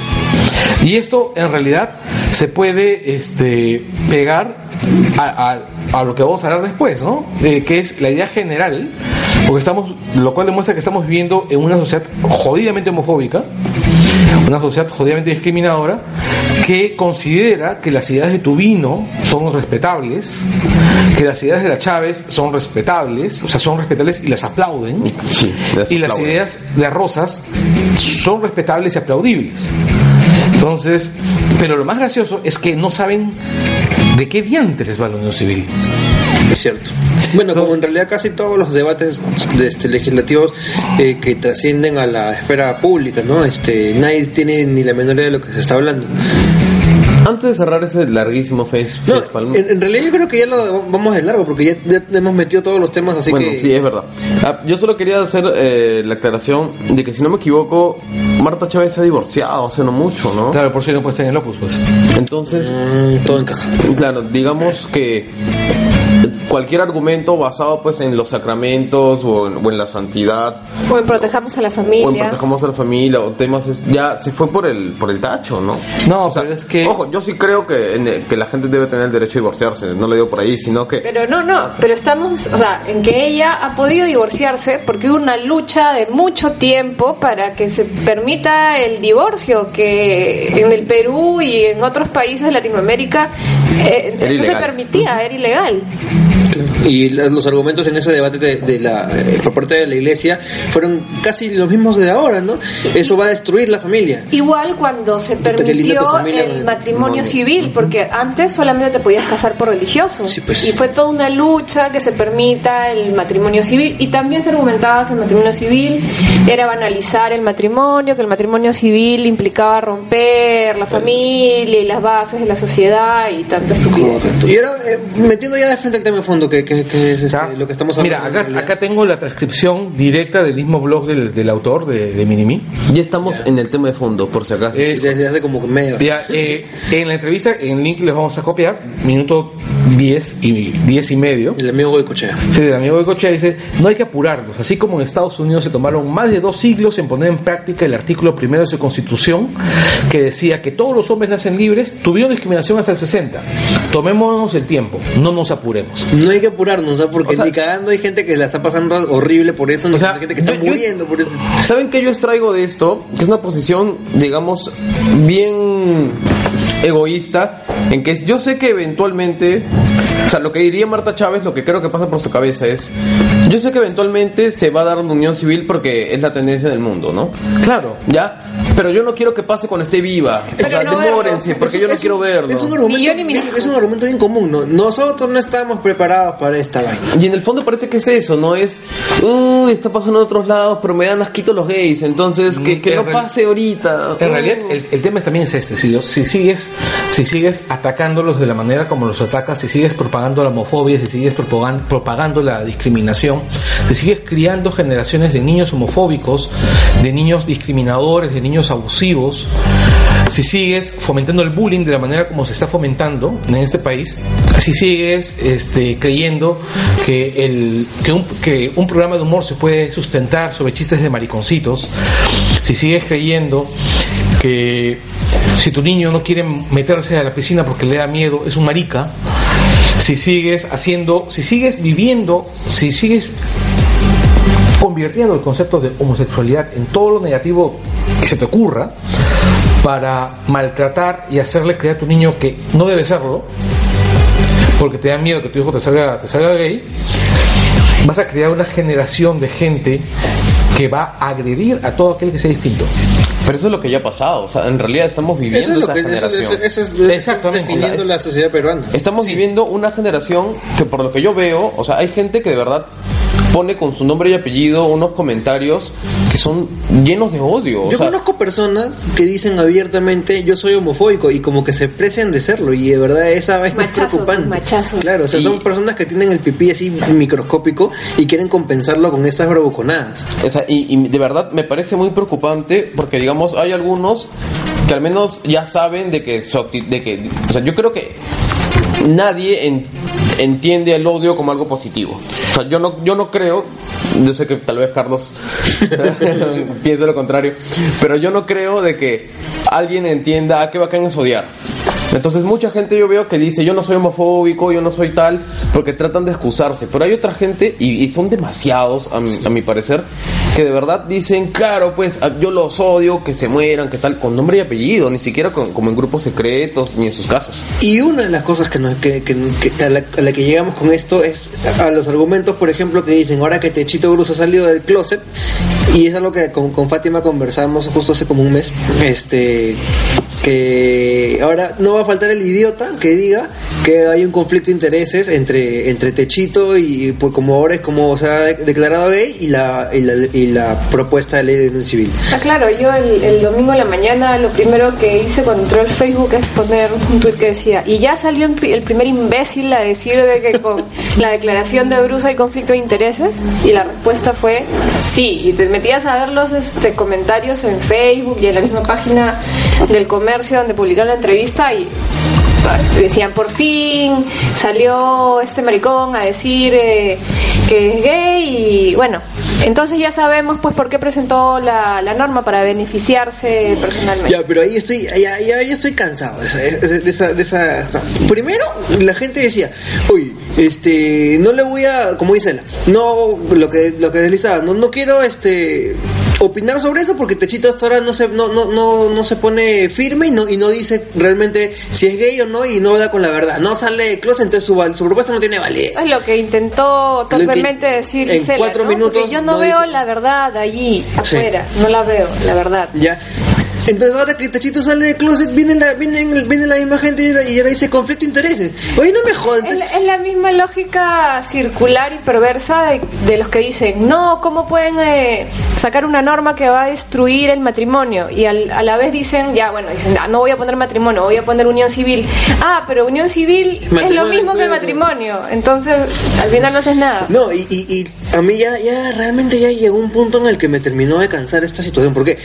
Y esto en realidad se puede este, pegar a, a- a lo que vamos a hablar después, ¿no? Eh, que es la idea general, porque estamos, lo cual demuestra que estamos viviendo en una sociedad jodidamente homofóbica, una sociedad jodidamente discriminadora, que considera que las ideas de Tubino son respetables, que las ideas de la Chávez son respetables, o sea, son respetables y las aplauden, Sí, las y las ideas de Rosas son respetables y aplaudibles. Entonces, pero lo más gracioso es que no saben de qué diantres va la unión civil. Es cierto. Bueno, como en realidad casi todos los debates de, este, legislativos eh, que trascienden a la esfera pública, ¿no? Este, nadie tiene ni la menor idea de lo que se está hablando. Antes de cerrar ese larguísimo face, No, face en, en realidad yo creo que ya lo vamos de largo porque ya, ya hemos metido todos los temas, así bueno, que sí, es verdad. Ah, yo solo quería hacer eh, la aclaración de que, si no me equivoco, Marta Chávez se ha divorciado hace no mucho, ¿no? Claro, por si no puedes tener el Opus, pues. Entonces, mm, todo encaja. claro, digamos que cualquier argumento basado pues en los sacramentos o en, o en la santidad O en protejamos a la o en familia. protejamos a la familia o temas es- ya se fue por el por el tacho, ¿no? No, O sea, pero es que... Ojo, yo sí creo que, en que la gente debe tener el derecho a divorciarse, no lo digo por ahí, sino que Pero no, no, pero estamos, o sea, en que ella ha podido divorciarse porque hubo una lucha de mucho tiempo para que se permita el divorcio, que en el Perú y en otros países de Latinoamérica eh, no se permitía, era ilegal. Y los argumentos en ese debate de, de la, eh, por parte de la iglesia fueron casi los mismos de ahora, ¿no? Eso va a destruir la familia. Igual cuando se permitió el matrimonio civil, porque antes solamente te podías casar por religioso. Sí, pues. Y fue toda una lucha que se permita el matrimonio civil. Y también se argumentaba que el matrimonio civil era banalizar el matrimonio, que el matrimonio civil implicaba romper la familia y las bases de la sociedad y tanta estupidez. Correcto. Y ahora, eh, metiendo ya de frente al tema de fondo, que, que- que es este, ¿Ya? lo que estamos hablando. Mira, acá, acá tengo la transcripción directa del mismo blog del, del autor, de, de Minimi. ya estamos en el tema de fondo, por si acaso. Eh, Sí, desde hace como medio. Ya, eh, en la entrevista, en el link les vamos a copiar, minuto 10 y 10 y medio. El amigo de Cochea. Sí, el amigo de Cochea dice, no hay que apurarnos. Así como en Estados Unidos se tomaron más de dos siglos en poner en práctica el artículo primero de su constitución, que decía que todos los hombres nacen libres, tuvieron discriminación hasta el 60. Tomémonos el tiempo, no nos apuremos. No hay que apurarnos, ¿sabes? Porque O sea- ni cagando hay gente que la está pasando horrible por esto, no O sea, hay gente que está yo- yo- muriendo por esto. ¿Saben qué yo extraigo de esto? Que es una posición, digamos, bien egoísta, en que yo sé que eventualmente, o sea, lo que diría Marta Chávez, lo que creo que pasa por su cabeza es, yo sé que eventualmente se va a dar una unión civil porque es la tendencia del mundo, ¿no? Claro. ¿Ya? Pero yo no quiero que pase cuando esté viva. O sea, no demórense, verlo. porque Es- yo no es- quiero verlo. Es un, argumento, Ni yo ni es un argumento bien común, ¿no? Nosotros no estamos preparados para esta vaina. Y en el fondo parece que es eso, no es, uy, está pasando en otros lados, pero me dan asquito los gays, entonces que, que En no real- pase ahorita. En Mm. realidad, el, el tema también es este. Si, si, sigues, si sigues atacándolos de la manera como los atacas, si sigues propagando la homofobia, si sigues propagan- propagando la discriminación, si sigues criando generaciones de niños homofóbicos, de niños discriminadores, de niños abusivos, si sigues fomentando el bullying de la manera como se está fomentando en este país, si sigues este, creyendo que, el, que, un, que un programa de humor se puede sustentar sobre chistes de mariconcitos, si sigues creyendo que si tu niño no quiere meterse a la piscina porque le da miedo, es un marica, si sigues haciendo, si sigues viviendo, si sigues convirtiendo el concepto de homosexualidad en todo lo negativo que se te ocurra para maltratar y hacerle creer a tu niño que no debe serlo porque te da miedo que tu hijo te salga, te salga gay vas a crear una generación de gente que va a agredir a todo aquel que sea distinto Pero eso es lo que ya ha pasado, o sea, en realidad estamos viviendo Eso es lo esa que generación. eso- eso es, eso es Exactamente. definiendo la sociedad peruana. Estamos viviendo una generación que por lo que yo veo, o sea, hay gente que de verdad pone con su nombre y apellido unos comentarios que son llenos de odio. o Yo sea, conozco personas que dicen abiertamente yo soy homofóbico y como que se precian de serlo y de verdad esa es Machazo, preocupante. machazo. Claro, o sea, Y- son personas que tienen el pipí así microscópico y quieren compensarlo con estas bravuconadas. O sea, y, y de verdad me parece muy preocupante porque, digamos, hay algunos que al menos ya saben de que, su de que o sea, yo creo que nadie en- entiende el odio como algo positivo. O sea, yo no, yo no creo, yo sé que tal vez Carlos (laughs) piense lo contrario, pero yo no creo de que alguien entienda a qué bacán es odiar. Entonces mucha gente yo veo que dice yo no soy homofóbico, yo no soy tal, porque tratan de excusarse. Pero hay otra gente, y, son demasiados a mi, a mi parecer, que de verdad dicen, claro, pues ah, yo los odio, que se mueran, que tal, con nombre y apellido, ni siquiera con- como en grupos secretos, ni en sus casas. Y una de las cosas que, nos- que- que- a, la, a la que llegamos con esto es a los argumentos, por ejemplo, que dicen ahora que Techito Cruz ha salido del closet, y es algo que con, con Fátima conversamos justo hace como un mes, este que ahora no va a faltar el idiota que diga que hay un conflicto de intereses entre, entre Techito y pues como ahora es como se ha de- declarado gay y la, y la, y la propuesta de ley de unión civil. Ah, claro, yo el, el domingo en la mañana lo primero que hice cuando entró el Facebook es poner un tuit que decía, y ya salió el primer imbécil a decir de que con la declaración de Bruce hay conflicto de intereses, y la respuesta fue sí, y te metías a ver los este, comentarios en Facebook y en la misma página del comercio donde publicaron la entrevista y decían por fin salió este maricón a decir eh, que es gay y bueno entonces ya sabemos pues por qué presentó la, la norma para beneficiarse personalmente. Ya, pero ahí estoy, ya, ya, estoy cansado de esa, de esa, primero, la gente decía, uy, este, no le voy a, como dice no, lo que, lo que deslizaba, no, no quiero, este, opinar sobre eso porque Techito hasta ahora no se, no, no, no, no se pone firme y no, y no dice realmente si es gay o no y no da con la verdad, no sale de closet, entonces su, su propuesta no tiene validez. es lo que intentó torpemente decir en Gisela, cuatro ¿no? Porque minutos yo no, no veo dijo. la verdad allí Sí. afuera no la veo la verdad Ya. Entonces ahora que Techito sale de closet, viene la, viene, viene la misma gente y ahora- dice conflicto de intereses. Oye, no me jodas. Es, la- es la misma lógica circular y perversa de, de los que dicen, no, ¿cómo pueden eh, sacar una norma que va a destruir el matrimonio? Y al- a la vez dicen, ya, bueno, dicen, "Ah, no voy a poner matrimonio, voy a poner unión civil. Ah, pero unión civil es lo mismo que el matrimonio. Entonces, al final no haces nada. No, y, y, y a mí ya, ya realmente ya llegó un punto en el que me terminó de cansar esta situación. Porque,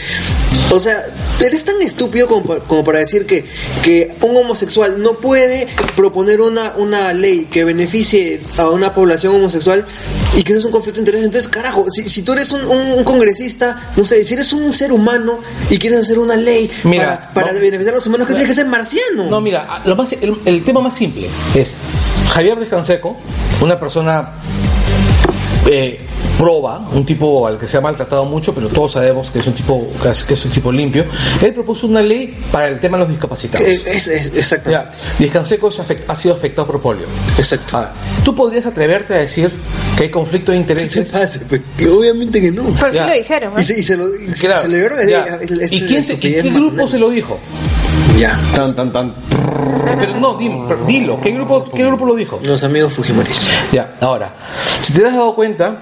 o sea, eres tan estúpido como, pa- como para decir que, que un homosexual no puede proponer una, una ley que beneficie a una población homosexual y que eso es un conflicto de intereses. Entonces, carajo, si, si tú eres un, un congresista, no sé, si eres un ser humano y quieres hacer una ley Mira, para, para no. beneficiar a los humanos, que tienes que ser marciano. No, mira, lo más, el, el tema más simple es Javier Descanseco, una persona eh, proba, un tipo al que se ha maltratado mucho, pero todos sabemos que es un tipo que es, un tipo limpio. Él propuso una ley para el tema de los discapacitados. Que es, es- exacto. Ya, Descanseco ha sido afectado por polio. Exacto. Ahora, ¿tú podrías atreverte a decir que hay conflicto de ¿Qué te intereses? pasa? Pues, que obviamente que no. Pero sí Ya. lo dijeron. ¿eh? Y se, y se lo, y se- Claro, se lo es- ¿Y, quién se- y qué grupo se lo dijo? Ya. Tan, tan, tan. Pero no, dime, pero dilo, ¿qué grupo, ¿qué grupo lo dijo? Los amigos Fujimoristas. Ya, ahora, si te has dado cuenta,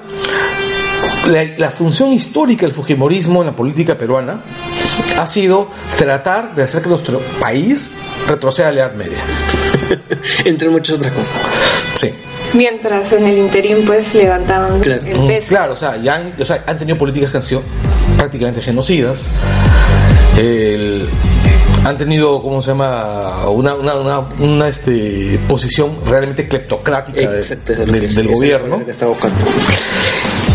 la, la función histórica del Fujimorismo en la política peruana ha sido tratar de hacer que nuestro país retroceda a la Edad Media. (laughs) Entre muchas otras cosas. Sí. Mientras en el interín pues levantaban Claro. el peso. Claro, o sea, ya han, o sea, han tenido políticas que han sido prácticamente genocidas. El- han tenido, ¿cómo se llama? Una, una, una, una, este, posición realmente cleptocrática Exacto, del- gobierno. que está buscando.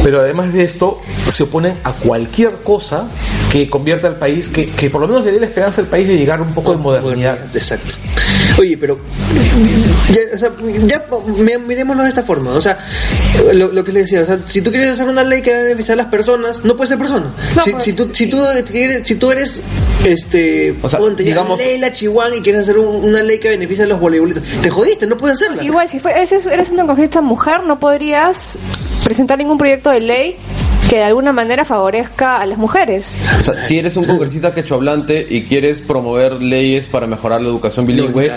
Pero además de esto, se oponen a cualquier cosa que convierta al país, que, que por lo menos le dé la esperanza al país de llegar un poco de modernidad. Exacto. Oye, pero ya, o sea, ya mi- miremoslo de esta forma. O sea, lo, lo que le decía, o sea, si tú quieres hacer una ley que va a beneficiar a las personas, no puedes ser persona. No, si, pues, si tú, si, tú, eres, si tú eres, este, O sea, ponte digamos- ley la Chihuahua y quieres hacer un- una ley que beneficia a los voleibolistas, te jodiste, no puedes hacerla. Igual, si fue, eres una congresista mujer, no podrías presentar ningún proyecto de ley que de alguna manera favorezca a las mujeres. O sea, si eres un congresista quechohablante y quieres promover leyes para mejorar la educación bilingüe,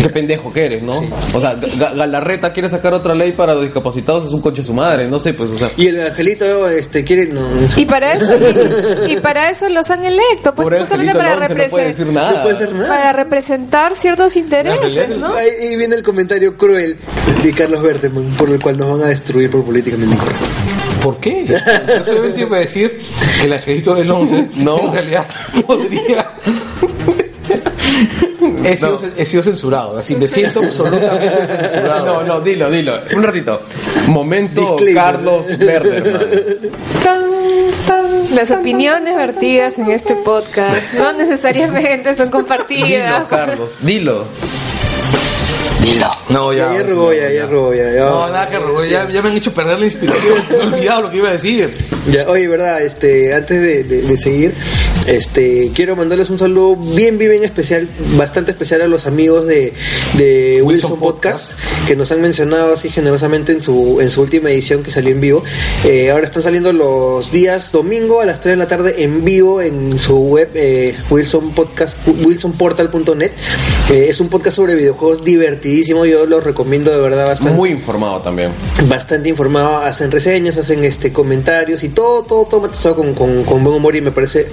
qué pendejo que eres, ¿no? O sea, Ga- Galarreta quiere sacar otra ley para los discapacitados, es un coche su madre, no sé, pues, o sea. Y el angelito este quiere no, Y para eso, (laughs) y, para eso los han electo, pues justamente Angelito para, Alonso no nada. no puede hacer nada. para representar ciertos intereses, ¿no? Ahí, ahí viene el comentario cruel de Carlos Berteman, por el cual nos van a destruir por políticamente incorrecto. ¿Por qué? Yo solamente iba a decir que el angelito del 11 No. en realidad podría... He sido, he sido censurado, así me siento absolutamente censurado. No, no, dilo, dilo. Un ratito. Momento Disclaimer. Carlos Berderman. Las opiniones vertidas en este podcast no necesariamente son compartidas. Dilo, Carlos, dilo. No, Ya, ya robó, ya, ya robó, ya. ya. No, nada que robó, ya, ya me han hecho perder la inspiración, (laughs) me he olvidado lo que iba a decir. Ya, oye, verdad, este, antes de, de- de seguir, Este, quiero mandarles un saludo bien, bien, bien especial, bastante especial a los amigos de, de Wilson, Wilson Podcast, que nos han mencionado así generosamente en su, en su última edición que salió en vivo. Eh, ahora están saliendo los días domingo a las 3 de la tarde en vivo en su web eh, Wilson Podcast, wilsonportal.net. Eh, es un podcast sobre videojuegos divertidísimo, yo lo recomiendo de verdad bastante Muy informado también. bastante informado, hacen reseñas, hacen este comentarios y todo, todo, todo matizado con, con, con buen humor y me parece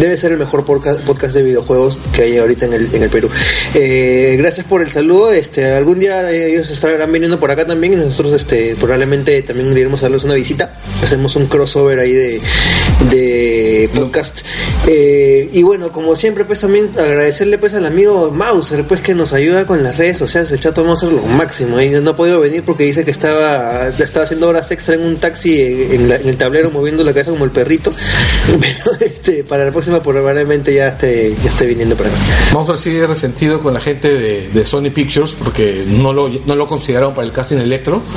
debe ser el mejor podca- podcast de videojuegos que hay ahorita en el, en el Perú. Eh, gracias por el saludo, este algún día ellos estarán viniendo por acá también y nosotros este probablemente también iremos a darles una visita, hacemos un crossover ahí de, de podcast. Eh, y bueno, como siempre pues también agradecerle pues al amigo Mauser pues que nos ayuda con las redes sociales, el chato Mauser lo máximo. Y no ha podido venir porque dice que estaba, estaba haciendo horas extra en un taxi en, el tablero moviendo la cabeza como el perrito, (laughs) este para la próxima probablemente ya esté, ya esté viniendo para acá. Vamos a ver si es resentido con la gente de, de Sony Pictures porque no lo, no lo consideraron para el casting Electro. (laughs)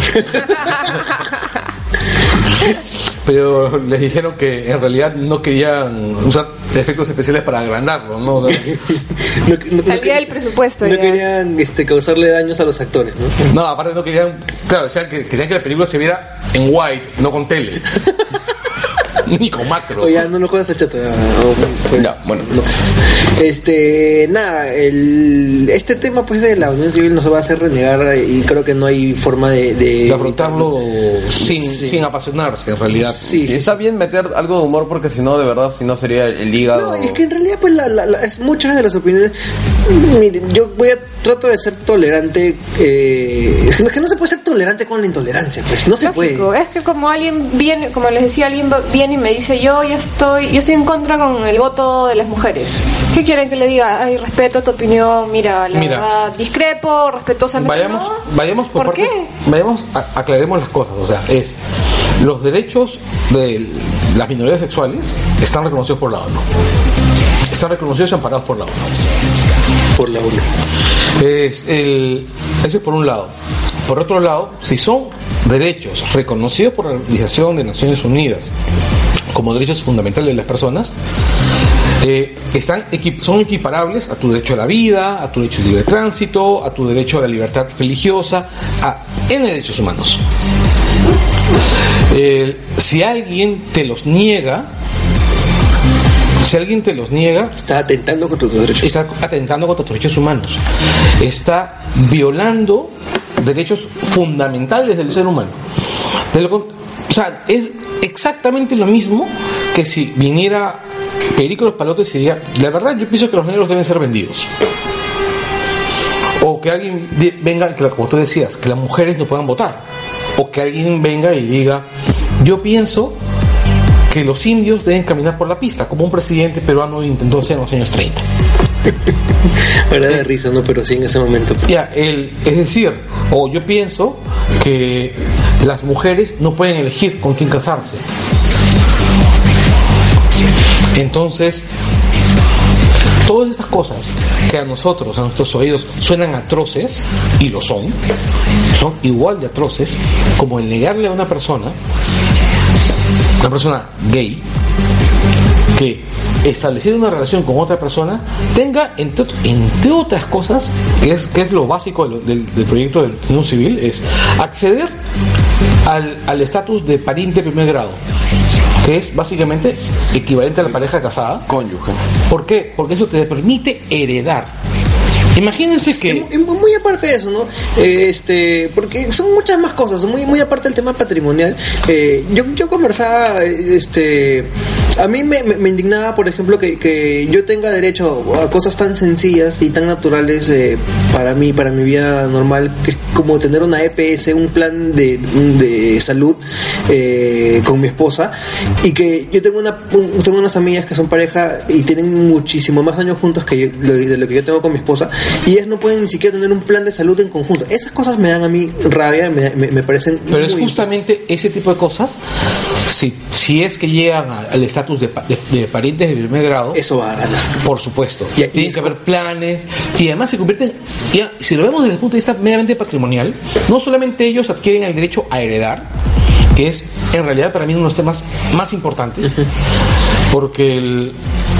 Pero les dijeron que en realidad no querían usar efectos especiales para agrandarlo, ¿no? (laughs) No- no- Salía no- del presupuesto No ya. querían este, causarle daños a los actores, ¿no? No, aparte no querían, claro, decían que querían que la película se viera en white, no con tele. (laughs) Ni con macro. O ya no lo juegas al chato. ya, o- Ya, bueno. no. Este, nada, el, este tema pues de la unión civil nos va a hacer renegar y creo que no hay forma de... de- de afrontarlo sin, Sí. sin apasionarse, en realidad. Sí, está bien meter algo de humor porque si no, de verdad, si no sería el hígado. No, es que en realidad, pues, la, la- la- es muchas de las opiniones. Miren, yo voy a trato de ser tolerante. Eh, (laughs) es que no se puede ser tolerante con la intolerancia, pues, no se puede. Es que como alguien viene, como les decía, alguien va- viene y me dice yo ya estoy, yo estoy en contra con el voto de las mujeres. ¿Qué quieren que le diga? Ay, respeto tu opinión, mira, la Mira. verdad, discrepo, respetuosamente. Vayamos, no. vayamos por, ¿Por partes. qué? Vayamos, a- aclaremos las cosas. O sea, es los derechos de las minorías sexuales están reconocidos por la ONU. Están reconocidos y amparados por la ONU. Por la una. Es el, ese es por un lado. Por otro lado, si son derechos reconocidos por la Organización de Naciones Unidas como derechos fundamentales de las personas, eh, están son equiparables a tu derecho a la vida, a tu derecho libre tránsito, a tu derecho a la libertad religiosa, a N derechos humanos. Si alguien te los niega, si alguien te los niega, Está atentando contra tus derechos. está atentando contra tus derechos humanos, está violando derechos fundamentales del ser humano. De lo o sea, es exactamente lo mismo que si viniera Perico los Palotes y diría, la verdad yo pienso que los negros deben ser vendidos. O que alguien venga, como tú decías, que las mujeres no puedan votar. O que alguien venga y diga, yo pienso que los indios deben caminar por la pista, como un presidente peruano intentó hacer en los años 30. (laughs) Era de risa, ¿no? Pero sí en ese momento. Ya, el, es decir, o yo pienso que las mujeres no pueden elegir con quién casarse. Entonces, todas estas cosas que a nosotros, a nuestros oídos, suenan atroces, y lo son, son igual de atroces como el negarle a una persona, una persona gay, que establecer una relación con otra persona tenga, entre, entre otras cosas, que es, que es lo básico del, del proyecto de unión civil, es acceder al al estatus de pariente primer grado, que es básicamente equivalente a la pareja casada. Cónyuge. ¿Por qué? Porque eso te permite heredar. Imagínense que... Muy aparte de eso, ¿no? Eh, Este, porque son muchas más cosas, muy, muy aparte del tema patrimonial. Eh, yo, yo conversaba, eh, este, a mí me, me- me indignaba, por ejemplo, que, que yo tenga derecho a cosas tan sencillas y tan naturales eh, para mí, para mi vida normal, que es como tener una EPS, un plan de, de salud eh, con mi esposa, y que yo tengo una, un- tengo unas amigas que son pareja y tienen muchísimo más años juntos que yo, de lo que yo tengo con mi esposa, y ellas no pueden ni siquiera tener un plan de salud en conjunto. Esas cosas me dan a mí rabia, me, me- me parecen. Pero es justamente ese tipo de cosas, si, si es que llegan al estatus de, pa- de- de parientes de primer grado, Eso va a ganar. por supuesto. Y- y Tienen es que haber planes y además se convierten, si lo vemos desde el punto de vista meramente patrimonial, no solamente ellos adquieren el derecho a heredar, que es en realidad para mí uno de los temas más importantes, porque el-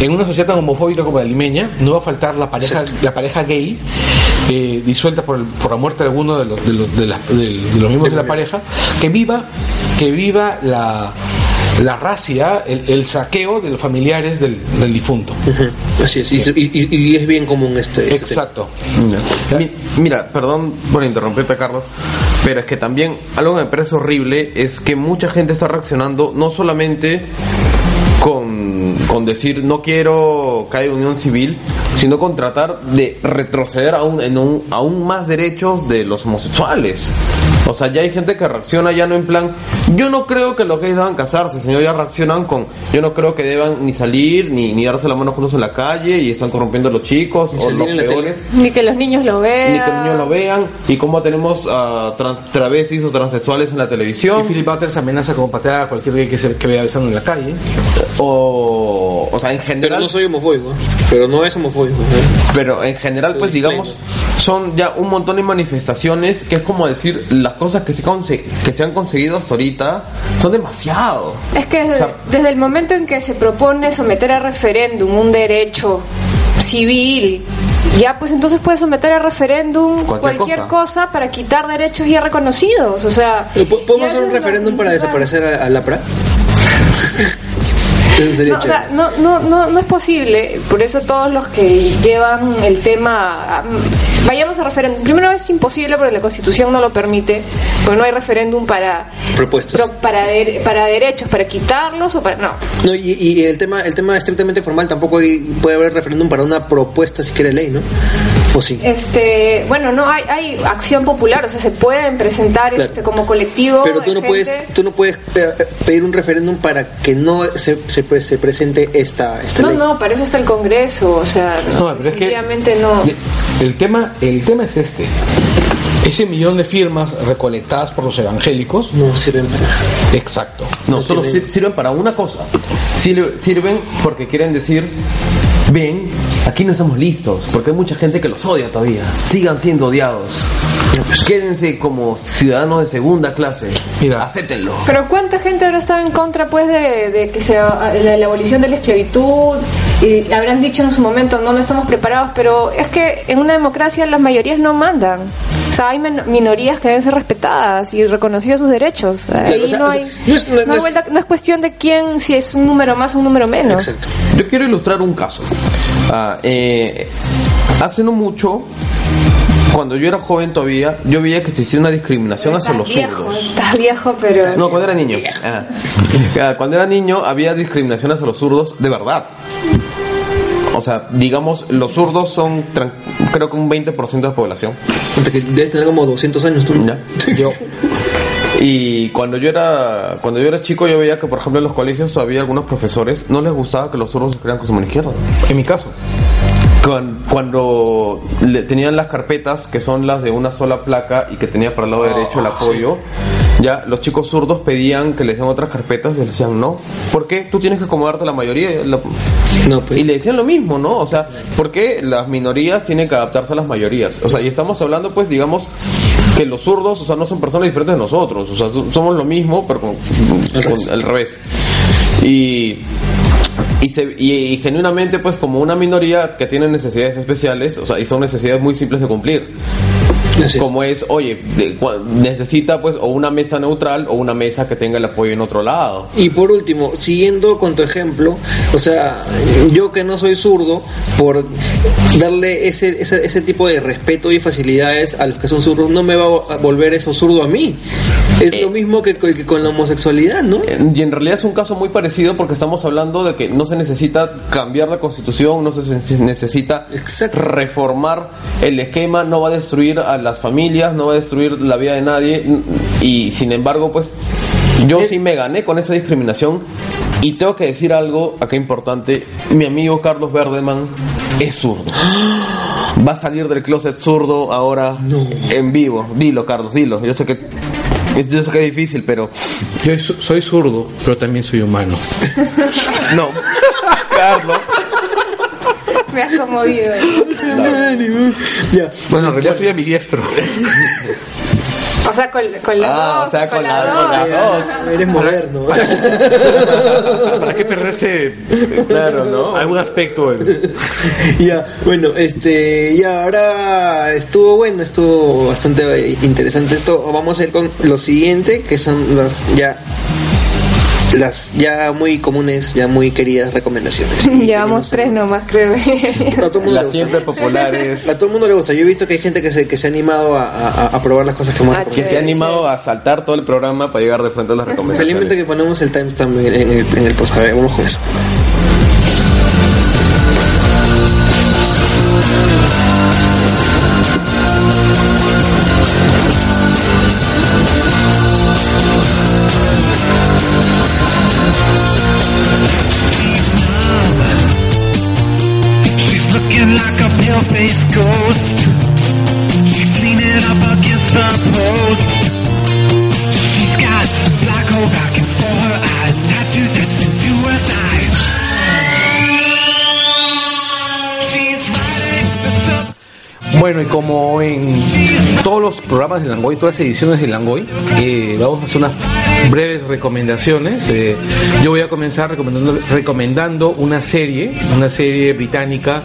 en una sociedad tan homofóbica como la limeña, no va a faltar la pareja, la pareja gay eh, disuelta por, el- por la muerte de alguno de los, de los, de la- de- de los miembros de la pareja, que viva, que viva la, la racia, el, el saqueo de los familiares del, del difunto. Así es, y, y- y es bien común este. este Exacto. Mi- Mira, perdón por interrumpirte, Carlos, pero es que también algo que me parece horrible es que mucha gente está reaccionando no solamente con, con decir no quiero que haya unión civil, sino con tratar de retroceder aún, en un- aún más derechos de los homosexuales. O sea, ya hay gente que reacciona ya no en plan, yo no creo que los gays deban casarse, señor, ya reaccionan con, yo no creo que deban ni salir, ni, ni darse la mano juntos en la calle, y están corrompiendo a los chicos, o los peores Ni que los niños lo vean. ni que los niños lo vean y cómo tenemos a trans- travestis o transexuales en la Y televisión Philip Butters amenaza con patear a cualquier gay que se que vea besando en la calle. o o sea en Pero general no soy homofóbico. Pero no es homofóbico. ¿no? pero en general pues digamos son ya un montón de manifestaciones que es como decir las cosas que se conse- que se han conseguido hasta ahorita son demasiado Es que desde, O sea- desde el momento en que se propone someter a referéndum un derecho civil, ya pues entonces puede someter a referéndum Cualquier cualquier, cosa. cosa. para quitar derechos ya reconocidos. O sea, Eh, ¿po- ¿Podemos hacer un referéndum para desaparecer a, a Lapra? (laughs) Eso sería No, o sea, no, no, no, no es posible. Por eso todos los que llevan el tema, a- vayamos a referéndum. Primero es imposible porque la Constitución no lo permite, porque no hay referéndum para Propuestas. pro- para de- para derechos, para quitarlos o para no. No, y, y el tema el tema estrictamente formal tampoco hay- puede haber referéndum para una propuesta si quiere ley, ¿no? O sí. Este, bueno, no hay, hay acción popular, o sea, se pueden presentar Claro. este como colectivo. Pero tú no puedes gente. tú no puedes eh, pedir un referéndum para que no se, se, pre- se presente esta esta No, ley. no, para eso está el Congreso, o sea, No, pero es que no. el tema, el tema es este. Ese millón de firmas recolectadas por los evangélicos, No sirven para nada. exacto. no No solo tienen- sirven para una cosa Sir- sirven porque quieren decir ven aquí no estamos listos porque hay mucha gente que los odia todavía sigan siendo odiados quédense como ciudadanos de segunda clase Mira. acéptenlo Pero cuánta gente ahora está en contra pues de, de que sea de la abolición de la esclavitud y habrán dicho en su momento no no estamos preparados, pero es que en una democracia las mayorías no mandan. O sea, hay minorías que deben ser respetadas y reconocidos sus derechos. Ahí no, hay, es- hay vuelta- no cuestión de quién, si es un número más o un número menos. Exacto. Yo quiero ilustrar un caso. Eh, hace no mucho, cuando yo era joven todavía, yo veía que existía una discriminación hacia Estás los viejo, zurdos. estás viejo, pero... No, cuando era niño. Ah. Ah, Cuando era niño había discriminación hacia los zurdos de verdad. O sea, digamos, los zurdos son creo que un 20% de la población. Debes tener como 200 años tú. ¿ya? Yo, (laughs) Y cuando yo era cuando yo era chico yo veía que por ejemplo en los colegios todavía algunos profesores no les gustaba que los zurdos escribieran con su mano izquierda. en mi caso, Cuan- Cuando le- tenían las carpetas que son las de una sola placa y que tenía para el lado derecho el apoyo, ya los chicos zurdos pedían que les den otras carpetas y les decían no. ¿Por qué? Tú tienes que acomodarte a la mayoría. La- No, pues. y le decían lo mismo, ¿no? O sea, ¿por qué las minorías tienen que adaptarse a las mayorías? O sea, y estamos hablando, pues, digamos, que los zurdos, o sea, no son personas diferentes de nosotros. O sea, so- somos lo mismo, pero con, con- al revés. Y, y, se- y- genuinamente, pues, como una minoría que tiene necesidades especiales, o sea, y son necesidades muy simples de cumplir. Como es, oye, de- necesita, pues, o una mesa neutral o una mesa que tenga el apoyo en otro lado. Y por último, siguiendo con tu ejemplo, o sea, yo que no soy zurdo, por darle ese, ese, ese tipo de respeto y facilidades a los que son zurdos, no me va a volver eso zurdo a mí. Es Eh. lo mismo que, que con la homosexualidad, ¿no? Y en realidad es un caso muy parecido porque estamos hablando de que no se necesita cambiar la constitución, no se necesita Exacto. reformar el esquema, no va a destruir a las familias, no va a destruir la vida de nadie y sin embargo pues yo sí me gané con esa discriminación y tengo que decir algo acá importante, mi amigo Carlos Verdeman es zurdo. (gasps) Va a salir del closet zurdo ahora en vivo. Dilo, Carlos, dilo. Yo sé que yo sé que es difícil, pero yo so- soy zurdo, pero también soy humano. (laughs) no. (laughs) Carlos. Me has conmovido. Ya. Bueno, en realidad soy ambidiestro. O sea, con, con las Ah, dos. o sea, con la- las con dos. la- Ah, Eres moderno. ¿Para qué perderse Claro, ¿no? algún aspecto? ya, bueno, este, ya ahora estuvo bueno, estuvo bastante interesante esto. Vamos a ir con lo siguiente, que son las ya las ya muy comunes, ya muy queridas recomendaciones. (laughs) Llevamos tres nomás, creo. A todo mundo Las siempre populares. A todo el mundo le gusta. Yo he visto que hay gente que se, que se ha animado a, a- a probar las cosas que hemos Ah, Que se ha animado a saltar todo el programa para llegar de frente a las (laughs) Felizmente recomendaciones. que ponemos el timestamp en, en el, en el post. A ver, vamos con eso. Looking like a pale faced ghost. She's leaning up against the post. She's got black hole rockets for her eyes, tattooed that's into her thighs. Bueno, y como en todos los programas de Langoy, todas las ediciones de Langoy, eh, vamos a hacer unas breves recomendaciones. Eh, yo voy a comenzar recomendando, recomendando una serie, una serie británica,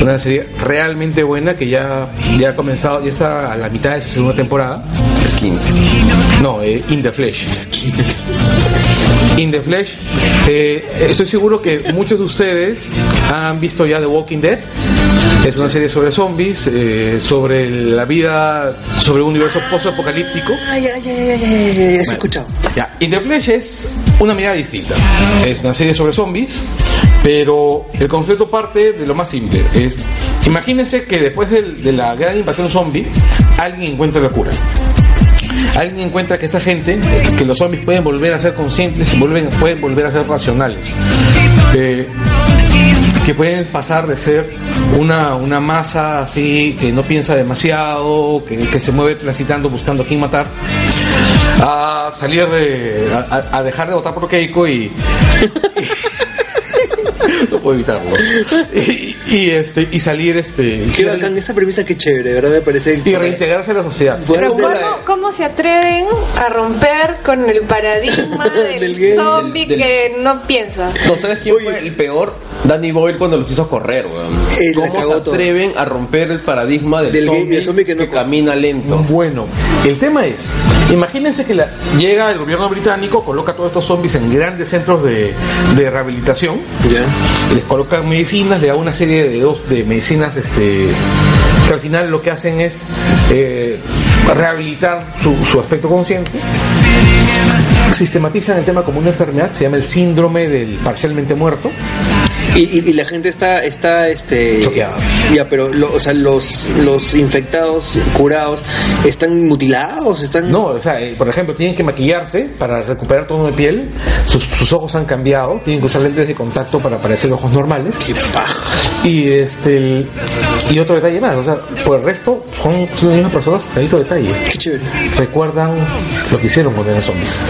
una serie realmente buena que ya, ya ha comenzado, ya está a la mitad de su segunda temporada. Skins. No, eh, In the Flesh. In the Flesh. Eh, estoy seguro que muchos de ustedes han visto ya The Walking Dead. Es una serie sobre zombies, eh, sobre la vida, sobre un universo post-apocalíptico. Ay, ay, ay, ay, ay, ay, ay, ay, has escuchado. Ya, In the Flesh es una mirada distinta. Es una serie sobre zombies, pero el concepto parte de lo más simple. Es, imagínense que después de la gran invasión zombie, alguien encuentra la cura. Alguien encuentra que esa gente, que los zombies pueden volver a ser conscientes vuelven, pueden volver a ser racionales. Eh, que pueden pasar de ser una, una masa así que no piensa demasiado, que, que se mueve transitando buscando a quién matar, a salir de. a, dejar de votar por Keiko y. (laughs) no puedo evitarlo. Y, y, este, y salir este. Qué bacán, esa premisa que chévere, verdad me parece. y reintegrarse a la sociedad. Pero la- ¿cómo, cómo se atreven a romper con el paradigma (laughs) Del del, zombie del- del- que no piensa? No, ¿sabes quién Oye. fue el peor? Danny Boyle cuando los hizo correr, weón. Eh, ¿Cómo se todo. atreven a romper el paradigma del, gay- zombie, que no co- camina lento? Bueno, el tema es, imagínense que la- llega el gobierno británico, coloca a todos estos zombies en grandes centros de, de rehabilitación, les colocan medicinas, le da una serie de dos de medicinas este que al final lo que hacen es eh, rehabilitar su, su aspecto consciente sistematizan el tema como una enfermedad se llama el síndrome del parcialmente muerto Y, y- y la gente está, está este, Choqueada. Ya, pero lo- o sea, los, los infectados, curados, están mutilados, están. no o sea eh, por ejemplo tienen que maquillarse para recuperar tono de piel sus, sus ojos han cambiado tienen que usar lentes de contacto para parecer ojos normales Qué paja. Y este el- y otro detalle más o sea por el resto son, son las mismas personas clarito detalle Qué chévere. recuerdan lo que hicieron con los zombies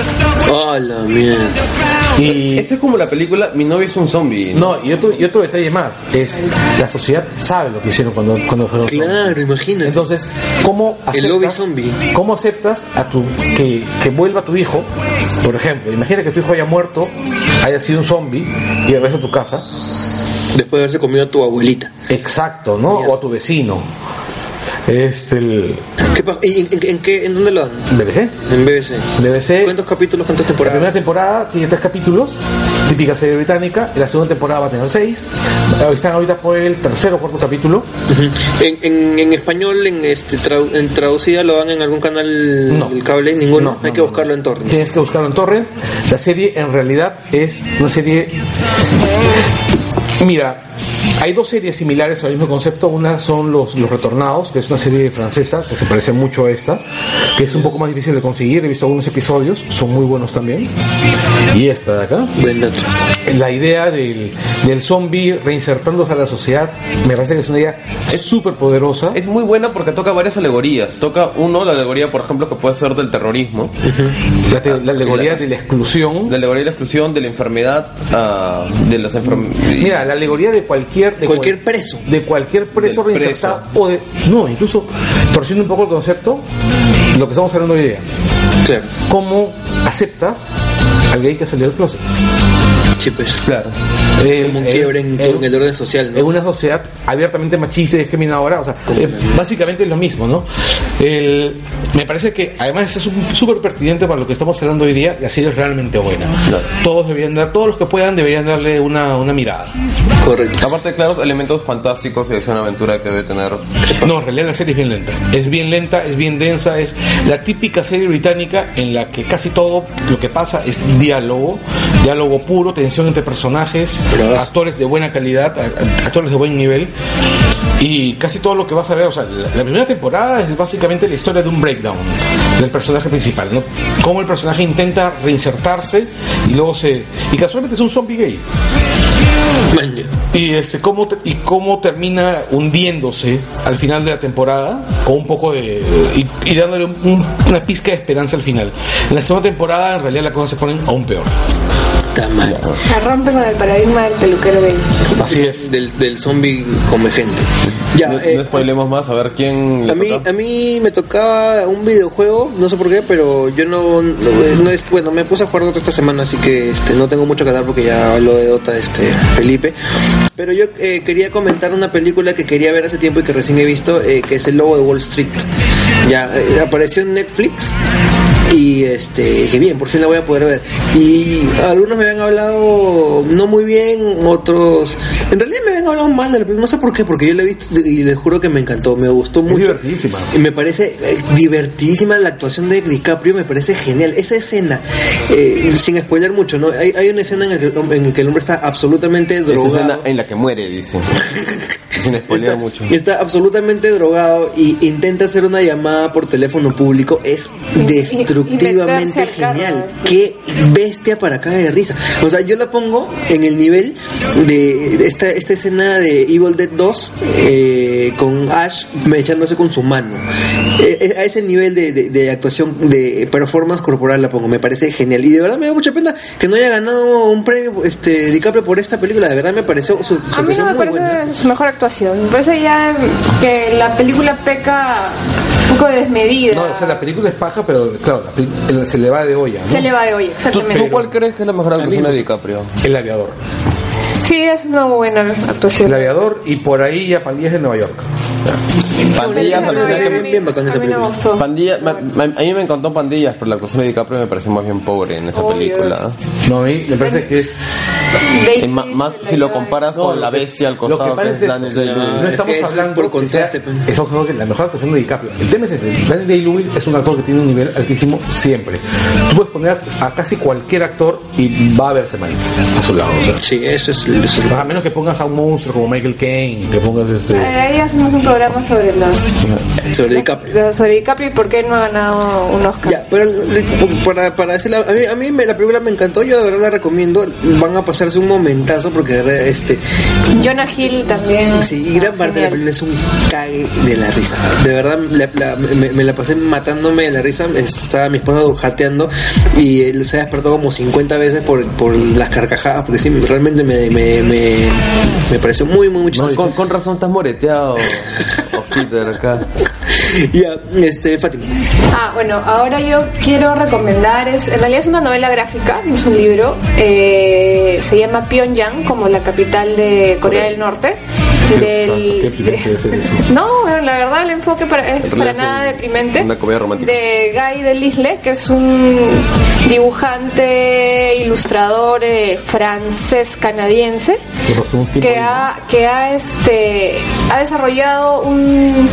Oh, la mierda. y Esto es como la película Mi novio es un zombie. No, y otro, y otro detalle más, es la sociedad sabe lo que hicieron cuando, cuando fueron Claro, zombies. imagínate. Entonces, ¿cómo El lobby aceptas, zombie. ¿cómo aceptas a tu, que, que vuelva tu hijo? Por ejemplo, imagina que tu hijo haya muerto, haya sido un zombie y regresa a tu casa. Después de haberse comido a tu abuelita. Exacto, ¿no? O a tu vecino. Este, el ¿Qué pa- ¿Y en, en- en qué, en dónde lo dan? BBC. En BBC. BBC. ¿Cuántos capítulos, cuántas La primera temporadas? temporada tiene tres capítulos, típica serie británica. La segunda temporada va a tener seis. Están ahorita por el tercer o cuarto capítulo. En, en, en español, en este trau- en traducida, lo dan en algún canal No. del cable, ninguno. No, Hay no, que buscarlo en torrent. Tienes que buscarlo en torrent. La serie en realidad es una serie... Mira, hay dos series similares al mismo concepto. Una son Los, los Retornados, que es una serie francesa que se parece mucho a esta, que es un poco más difícil de conseguir. He visto algunos episodios, son muy buenos también. Y esta de acá. Buen dato. La idea del, del zombie reinsertándose a la sociedad me parece que es una idea súper poderosa. Es muy buena porque toca varias alegorías. Toca uno, la alegoría, por ejemplo, que puede ser del terrorismo, La, te- la alegoría de la exclusión. de la alegoría de la exclusión, de la enfermedad, ah, de las enfermedades. Mira, la alegoría de cualquier de Cualquier cual- preso. de cualquier preso Del reinsertado o de no, incluso torciendo un poco el concepto, lo que estamos hablando hoy día. ¿Cómo aceptas al gay que salió del closet? Pues. Claro. El- Como un quiebre en, el- en el orden social, en ¿no? una sociedad abiertamente machista y discriminadora, o sea, eh, básicamente es lo mismo, ¿no? El- me parece que además es un- súper pertinente para lo que estamos hablando hoy día, la serie es realmente buena. Claro. Todos deberían dar, todos los que puedan deberían darle una, una mirada. Correcto. Aparte, claro, elementos fantásticos y es una aventura que debe tener. No, en realidad la serie es bien lenta. Es bien lenta, es bien densa, es la típica serie británica en la que casi todo lo que pasa es diálogo, diálogo puro, tensión entre personajes, Pero- actores de buena calidad, actores de buen nivel. Y casi todo lo que vas a ver, o sea, la, primera temporada es básicamente la historia de un breakdown del personaje principal, ¿no? Cómo el personaje intenta reinsertarse y luego se... Y casualmente es un zombie gay. Y este cómo te- y cómo termina hundiéndose al final de la temporada con un poco de y, y dándole un- una pizca de esperanza al final. En la segunda temporada en realidad las cosas se ponen aún peor. Se rompe con el paradigma del peluquero gay. Así es. Del, del zombie come gente. Ya, no, eh, no spoilemos más, a ver quién. le A mí, toca. a mí me tocaba un videojuego, no sé por qué, pero yo no, no, no es, bueno, me puse a jugar Dota esta semana, así que este, no tengo mucho que dar porque ya habló de Dota este Felipe. Pero yo eh, quería comentar una película que quería ver hace tiempo y que recién he visto, eh, que es El Lobo de Wall Street. Ya, eh, apareció en Netflix y este, que bien, por fin la voy a poder ver. Y algunos me habían hablado no muy bien, otros, en realidad me habían hablado mal de la película, no sé por qué, porque yo la he visto y les juro que me encantó, me gustó Es mucho. divertidísima. Y me parece eh, divertidísima la actuación de DiCaprio, me parece genial. Esa escena, eh, sin spoiler mucho, ¿no? Hay, hay una escena en la que, que el hombre está absolutamente Esa drogado. escena en la que muere, dice. (laughs) (laughs) Sin spoilear Está, mucho. está absolutamente drogado y intenta hacer una llamada por teléfono público. Es Y- y- y destructivamente genial. carro. Qué bestia para caer de risa. O sea, yo la pongo en el nivel de esta, esta escena de Evil Dead 2 eh, con Ash echándose con su mano. Eh, eh, a ese nivel de, de- de actuación, de performance corporal la pongo. Me parece genial. Y de verdad me da mucha pena que no haya ganado un premio este DiCaprio por esta película. De verdad me pareció su, su A mí no actuación me muy parece buena. su mejor actuación. Me parece ya que la película peca un poco desmedida. No, o sea, la película es paja, pero claro, la peli- se le va de olla, ¿no? Se le va de hoy, ¿Tú, exactamente. tú cuál crees que es la mejor actuación de DiCaprio? El aviador. Sí, es una buena El actuación. aviador y por ahí ya Pandillas de Nueva York. Pandillas, a que- mí- me encantó Pandillas, pero la actuación de DiCaprio me pareció más bien pobre en esa Obvio. película. No, a mí me parece que es más si lo comparas No, con la que- bestia al lo que costado, que, pasa es Daniel Day-Lewis. No es estamos que es hablando por que contraste, sea- pues. estamos hablando que la mejor actuación de DiCaprio. El tema es ese. Daniel Day-Lewis es un actor que tiene un nivel altísimo siempre. Tú puedes poner a, a casi cualquier actor y va a verse mal a su lado. o sea. Sí, eso es, eso es- a menos que pongas a un monstruo como Michael Caine, que pongas este. Eh, Ahí hacemos un programa sobre los sobre DiCaprio. sobre DiCaprio y por qué no ha ganado un Oscar. Ya, pero para, para decirle, a mí, a mí me- la película me encantó, yo de verdad la recomiendo, van a pasarse un momentazo porque de verdad, este, Jonah Hill también. sí, y gran parte de la película es un cague de la risa, de verdad la- la- me, me la pasé matándome de la risa, estaba mi esposa jateando y él se despertó como 50 veces por, por las carcajadas, porque sí, realmente me, me, me, me pareció muy, muy, muy No, chistoso. con, con razón estás moreteado, (laughs) Peter, acá. Ya, este, Fátima. Ah, bueno, ahora yo quiero recomendar, es, en realidad es una novela gráfica, es un libro, eh, se llama Pyongyang, como la capital de Corea del Norte. (laughs) No, la verdad el enfoque para- es En para nada un- deprimente. una comedia romántica. De Guy Delisle, que es un dibujante, ilustrador eh, francés canadiense Que ha que ha este ha desarrollado un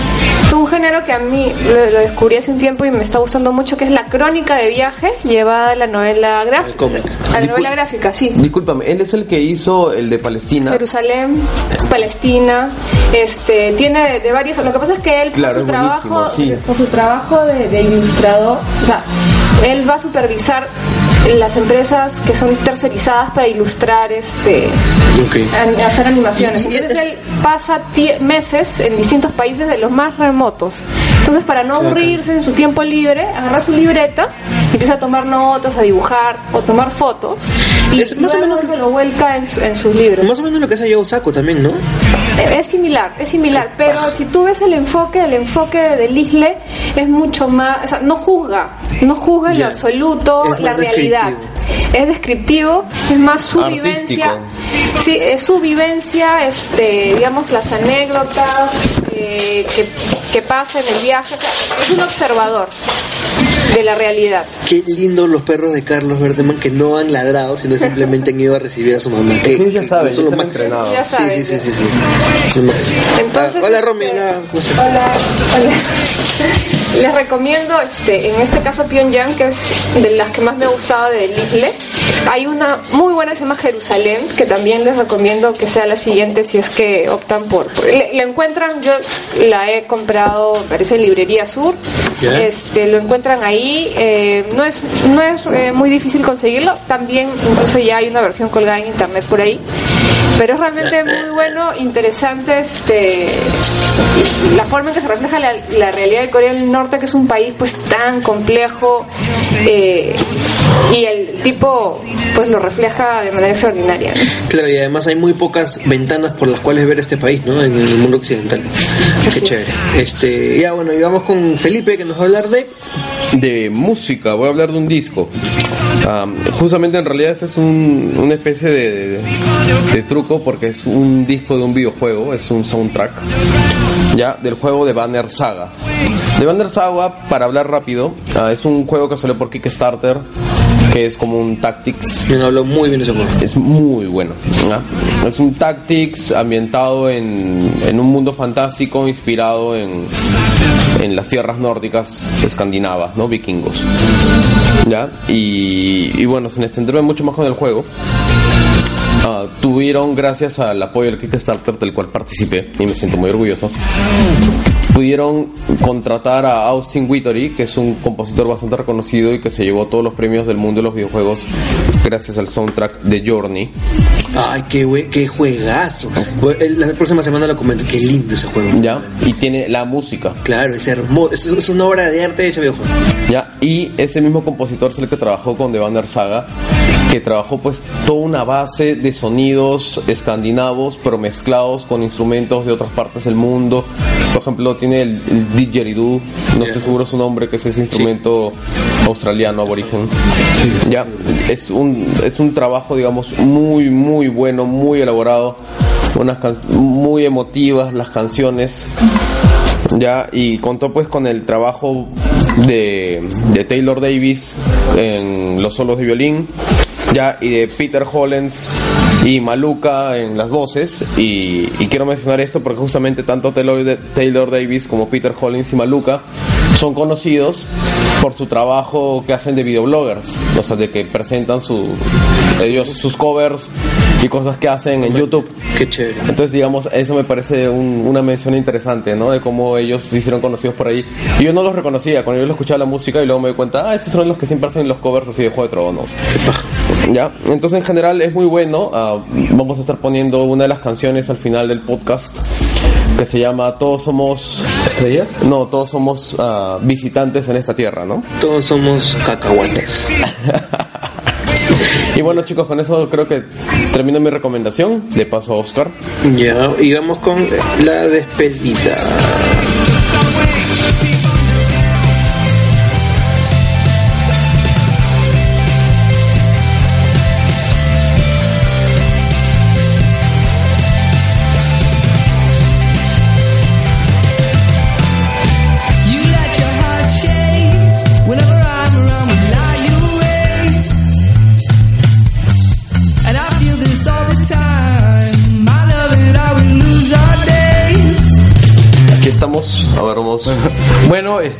género que a mí lo, lo descubrí hace un tiempo y me está gustando mucho que es la crónica de viaje llevada a la novela gráfica cómic. a la Discul- novela gráfica sí Discúlpame, él es el que hizo el de Palestina. Jerusalén, Palestina, este tiene de, de varios. Lo que pasa es que él Claro, por su es trabajo, sí. por su trabajo de, de ilustrador, o sea, él va a supervisar las empresas que son tercerizadas para ilustrar este a- hacer animaciones. Y- y Entonces es- él pasa meses en distintos países de los más remotos. Entonces para no aburrirse en su tiempo libre, agarra su libreta empieza a tomar notas, a dibujar o tomar fotos y Es más o menos- lo vuelca en, su- en sus libros. Más o menos lo que hace Joe Saco también, ¿no? Es similar, es similar, pero si tú ves el enfoque, el enfoque de Lisle es mucho más, o sea, no juzga, no juzga en lo absoluto la realidad. Es descriptivo, es más su Artístico. vivencia. Sí, es su vivencia, este, digamos, las anécdotas eh, que, que pasa en el viaje. O sea, es un observador de la realidad. Qué lindos los perros de Carlos Verdeman que no han ladrado, sino simplemente han ido a recibir a su mamá. Que, ya saben, son los máximos. entrenados. Ya Sí, sí, sí, sí, sí. Entonces, Ah, hola este, Romy, hola, ¿cómo estás? Hola, hola. Les recomiendo, este, en este caso Pyongyang, que es de las que más me ha gustado de Lisle. Hay una muy buena que se llama Jerusalén, que también les recomiendo que sea la siguiente si es que optan por. por- le- encuentran, yo la he comprado, parece en Librería Sur. Ya. Este, lo encuentran ahí. eh, no es, no es eh, muy difícil conseguirlo. También, incluso ya hay una versión colgada en internet por ahí. Pero es realmente muy bueno, interesante este la forma en que se refleja la, la realidad de Corea del Norte, que es un país pues tan complejo eh, y el tipo pues lo refleja de manera extraordinaria. ¿no? Claro, y además hay muy pocas ventanas por las cuales ver este país, ¿no? En el mundo occidental. Qué Así es. chévere. Este, ya bueno, y vamos con Felipe que nos va a hablar de de música, voy a hablar de un disco. Am, justamente en realidad este es un, una especie de, de- de truco porque es un disco de un videojuego, es un soundtrack ya del juego de Banner Saga. De Banner Saga, para hablar rápido, ah, es un juego que salió por Kickstarter, que es como un Tactics me habló muy bien ese juego. es muy bueno. Es un Tactics ambientado en, en un mundo fantástico inspirado en, en las tierras nórdicas escandinavas, ¿no? Vikingos. ¿Ya? Y, y bueno, sin extenderme mucho más con el juego, tuvieron, gracias al apoyo del Kickstarter del cual participé, y me siento muy orgulloso, pudieron contratar a Austin Wittery, que es un compositor bastante reconocido y que se llevó todos los premios del mundo de los videojuegos gracias al soundtrack de Journey. Ay, qué, buen, qué juegazo. La próxima semana lo comento. Qué lindo ese juego. ¿Ya? Y tiene la música. Claro, es hermoso. Es, es una obra de arte de ese videojuego. ¿Ya? Y ese mismo compositor es el que trabajó con The Banner Saga, que trabajó pues toda una base de sonidos escandinavos, pero mezclados con instrumentos de otras partes del mundo. Por ejemplo, tiene el, el didgeridoo, no estoy seguro su nombre, que es ese instrumento australiano aborigen. Ya, es un, es un trabajo, digamos, muy, muy bueno, muy elaborado, unas muy emotivas las canciones ya y contó pues con el trabajo de, de Taylor Davis en los solos de violín ya y de Peter Hollens y Maluka en las voces y, quiero mencionar esto porque justamente tanto Taylor, Taylor Davis como Peter Hollins y Maluka son conocidos por su trabajo que hacen de videobloggers, o sea, de que presentan su, ellos sus covers y cosas que hacen en YouTube. Qué chévere. Entonces, digamos, eso me parece un- una mención interesante, ¿no? De cómo ellos se hicieron conocidos por ahí. Y yo no los reconocía, cuando yo lo escuchaba la música y luego me di cuenta, ah, estos son los que siempre hacen los covers así de Juego de Tronos. ¿Ya? Entonces, en general, es muy bueno. Ah, vamos a estar poniendo una de las canciones al final del podcast que se llama Todos somos... ¿Estrellas? No, todos somos ah, visitantes en esta tierra, ¿no? Todos somos cacahuates. (laughs) Y bueno, chicos, con eso creo que termino mi recomendación. De paso a Oscar. Ya, y vamos con la despedida.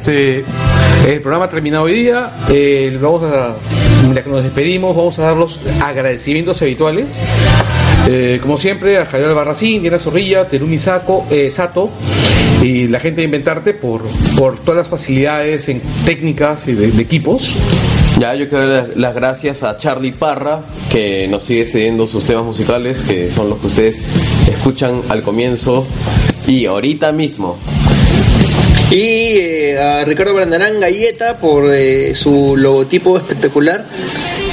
Este, el programa ha terminado hoy día. Eh, vamos a, ya que nos despedimos, vamos a dar los agradecimientos habituales. Eh, como siempre, a Javier Albarracín, Diana Zorrilla, Terumi Saco, eh, Sato y la gente de Inventarte por, por todas las facilidades en técnicas y de, equipos. Ya, yo quiero dar las gracias a Charlie Parra, que nos sigue cediendo sus temas musicales, que son los que ustedes escuchan al comienzo y ahorita mismo. Y eh, a Ricardo Brandarán Galleta por eh, su logotipo espectacular.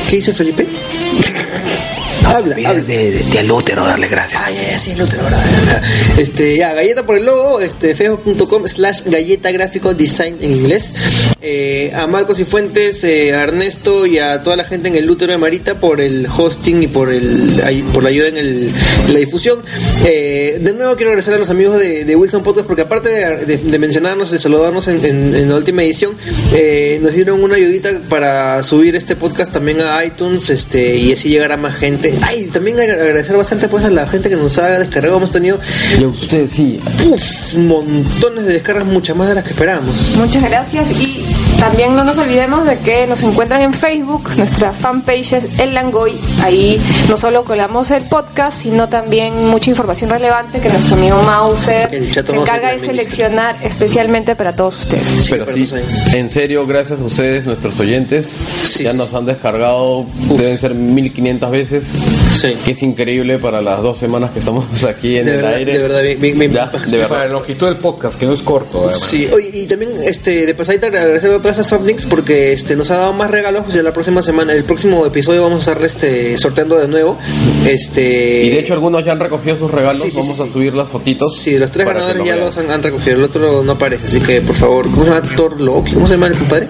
¿Qué dice Felipe? (laughs) habla, habla. de, de, de al útero darle gracias. Ah, ya, ya, sí, el útero, ¿verdad? (laughs) Este, ya, galleta por el logo, este, facebook.com slash galleta gráfico design en inglés. Eh, a Marcos y Fuentes, eh, a Ernesto y a toda la gente en el útero de Marita por el hosting y por el por la ayuda en, el, en la difusión. Eh, de nuevo quiero agradecer a los amigos de, de Wilson Podcast porque aparte de, de- de mencionarnos, de saludarnos en, en- en la última edición, eh, nos dieron una ayudita para subir este podcast también a iTunes este y así llegar a más gente. Ay, también ag- agradecer bastante pues a la gente que nos ha descargado. Hemos tenido Y a usted sí. uf, montones de descargas, muchas más de las que esperábamos. Muchas gracias y también no nos olvidemos de que nos encuentran en Facebook, nuestra fanpage es El Langoy. Ahí no solo colamos el podcast, sino también mucha información relevante que nuestro amigo Mauser se encarga de seleccionar especialmente para todos ustedes. Pero sí, pero sé. en serio, gracias a ustedes, nuestros oyentes. Sí, ya sí, nos han descargado, deben ser 1500 veces. Sí. Que es increíble para las dos semanas que estamos (laughs) aquí en De el verdad, aire. de verdad, bien- bien- Ya, de Para verdad. la longitud del podcast, que no es corto. además. Sí, oye, y también este de pasadita agradecer a a Softlinks porque este nos ha dado más regalos y la próxima semana, el próximo episodio vamos a estar este sorteando de nuevo. Este Y de hecho algunos ya han recogido sus regalos, Sí, sí, vamos sí, a subir las fotitos. Sí, los tres ganadores lo ya vean. dos han, han recogido, el otro no aparece, así que por favor, ¿cómo se llama Thor Loki? ¿Cómo se llama el compadre?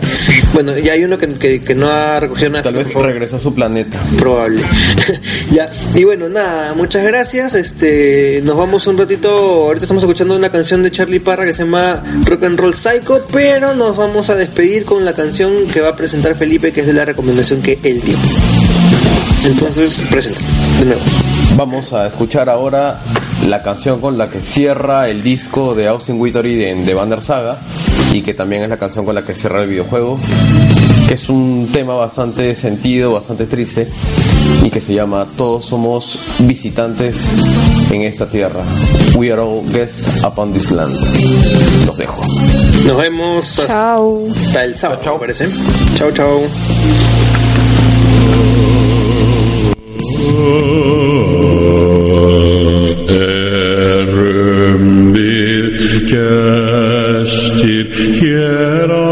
Bueno, ya hay uno que, que, que no ha recogido nada. Tal vez regresó a su planeta. probable. (laughs) ya, y bueno, nada, muchas gracias. Este, nos vamos un ratito. Ahorita estamos escuchando una canción de Charlie Parra que se llama Rock and Roll Psycho, pero nos vamos a despedir con la canción que va a presentar Felipe, que es de la recomendación que él dio. Entonces, presenta, de nuevo. Vamos a escuchar ahora la canción con la que cierra el disco de Austin Wittery de, de Banner Saga y que también es la canción con la que cierra el videojuego, que es un tema bastante sentido, bastante triste y que se llama Todos somos visitantes en esta tierra. We are all guests upon this land. Los dejo. Nos vemos hasta Chao. el sábado, me parece. Chao, chao. Bir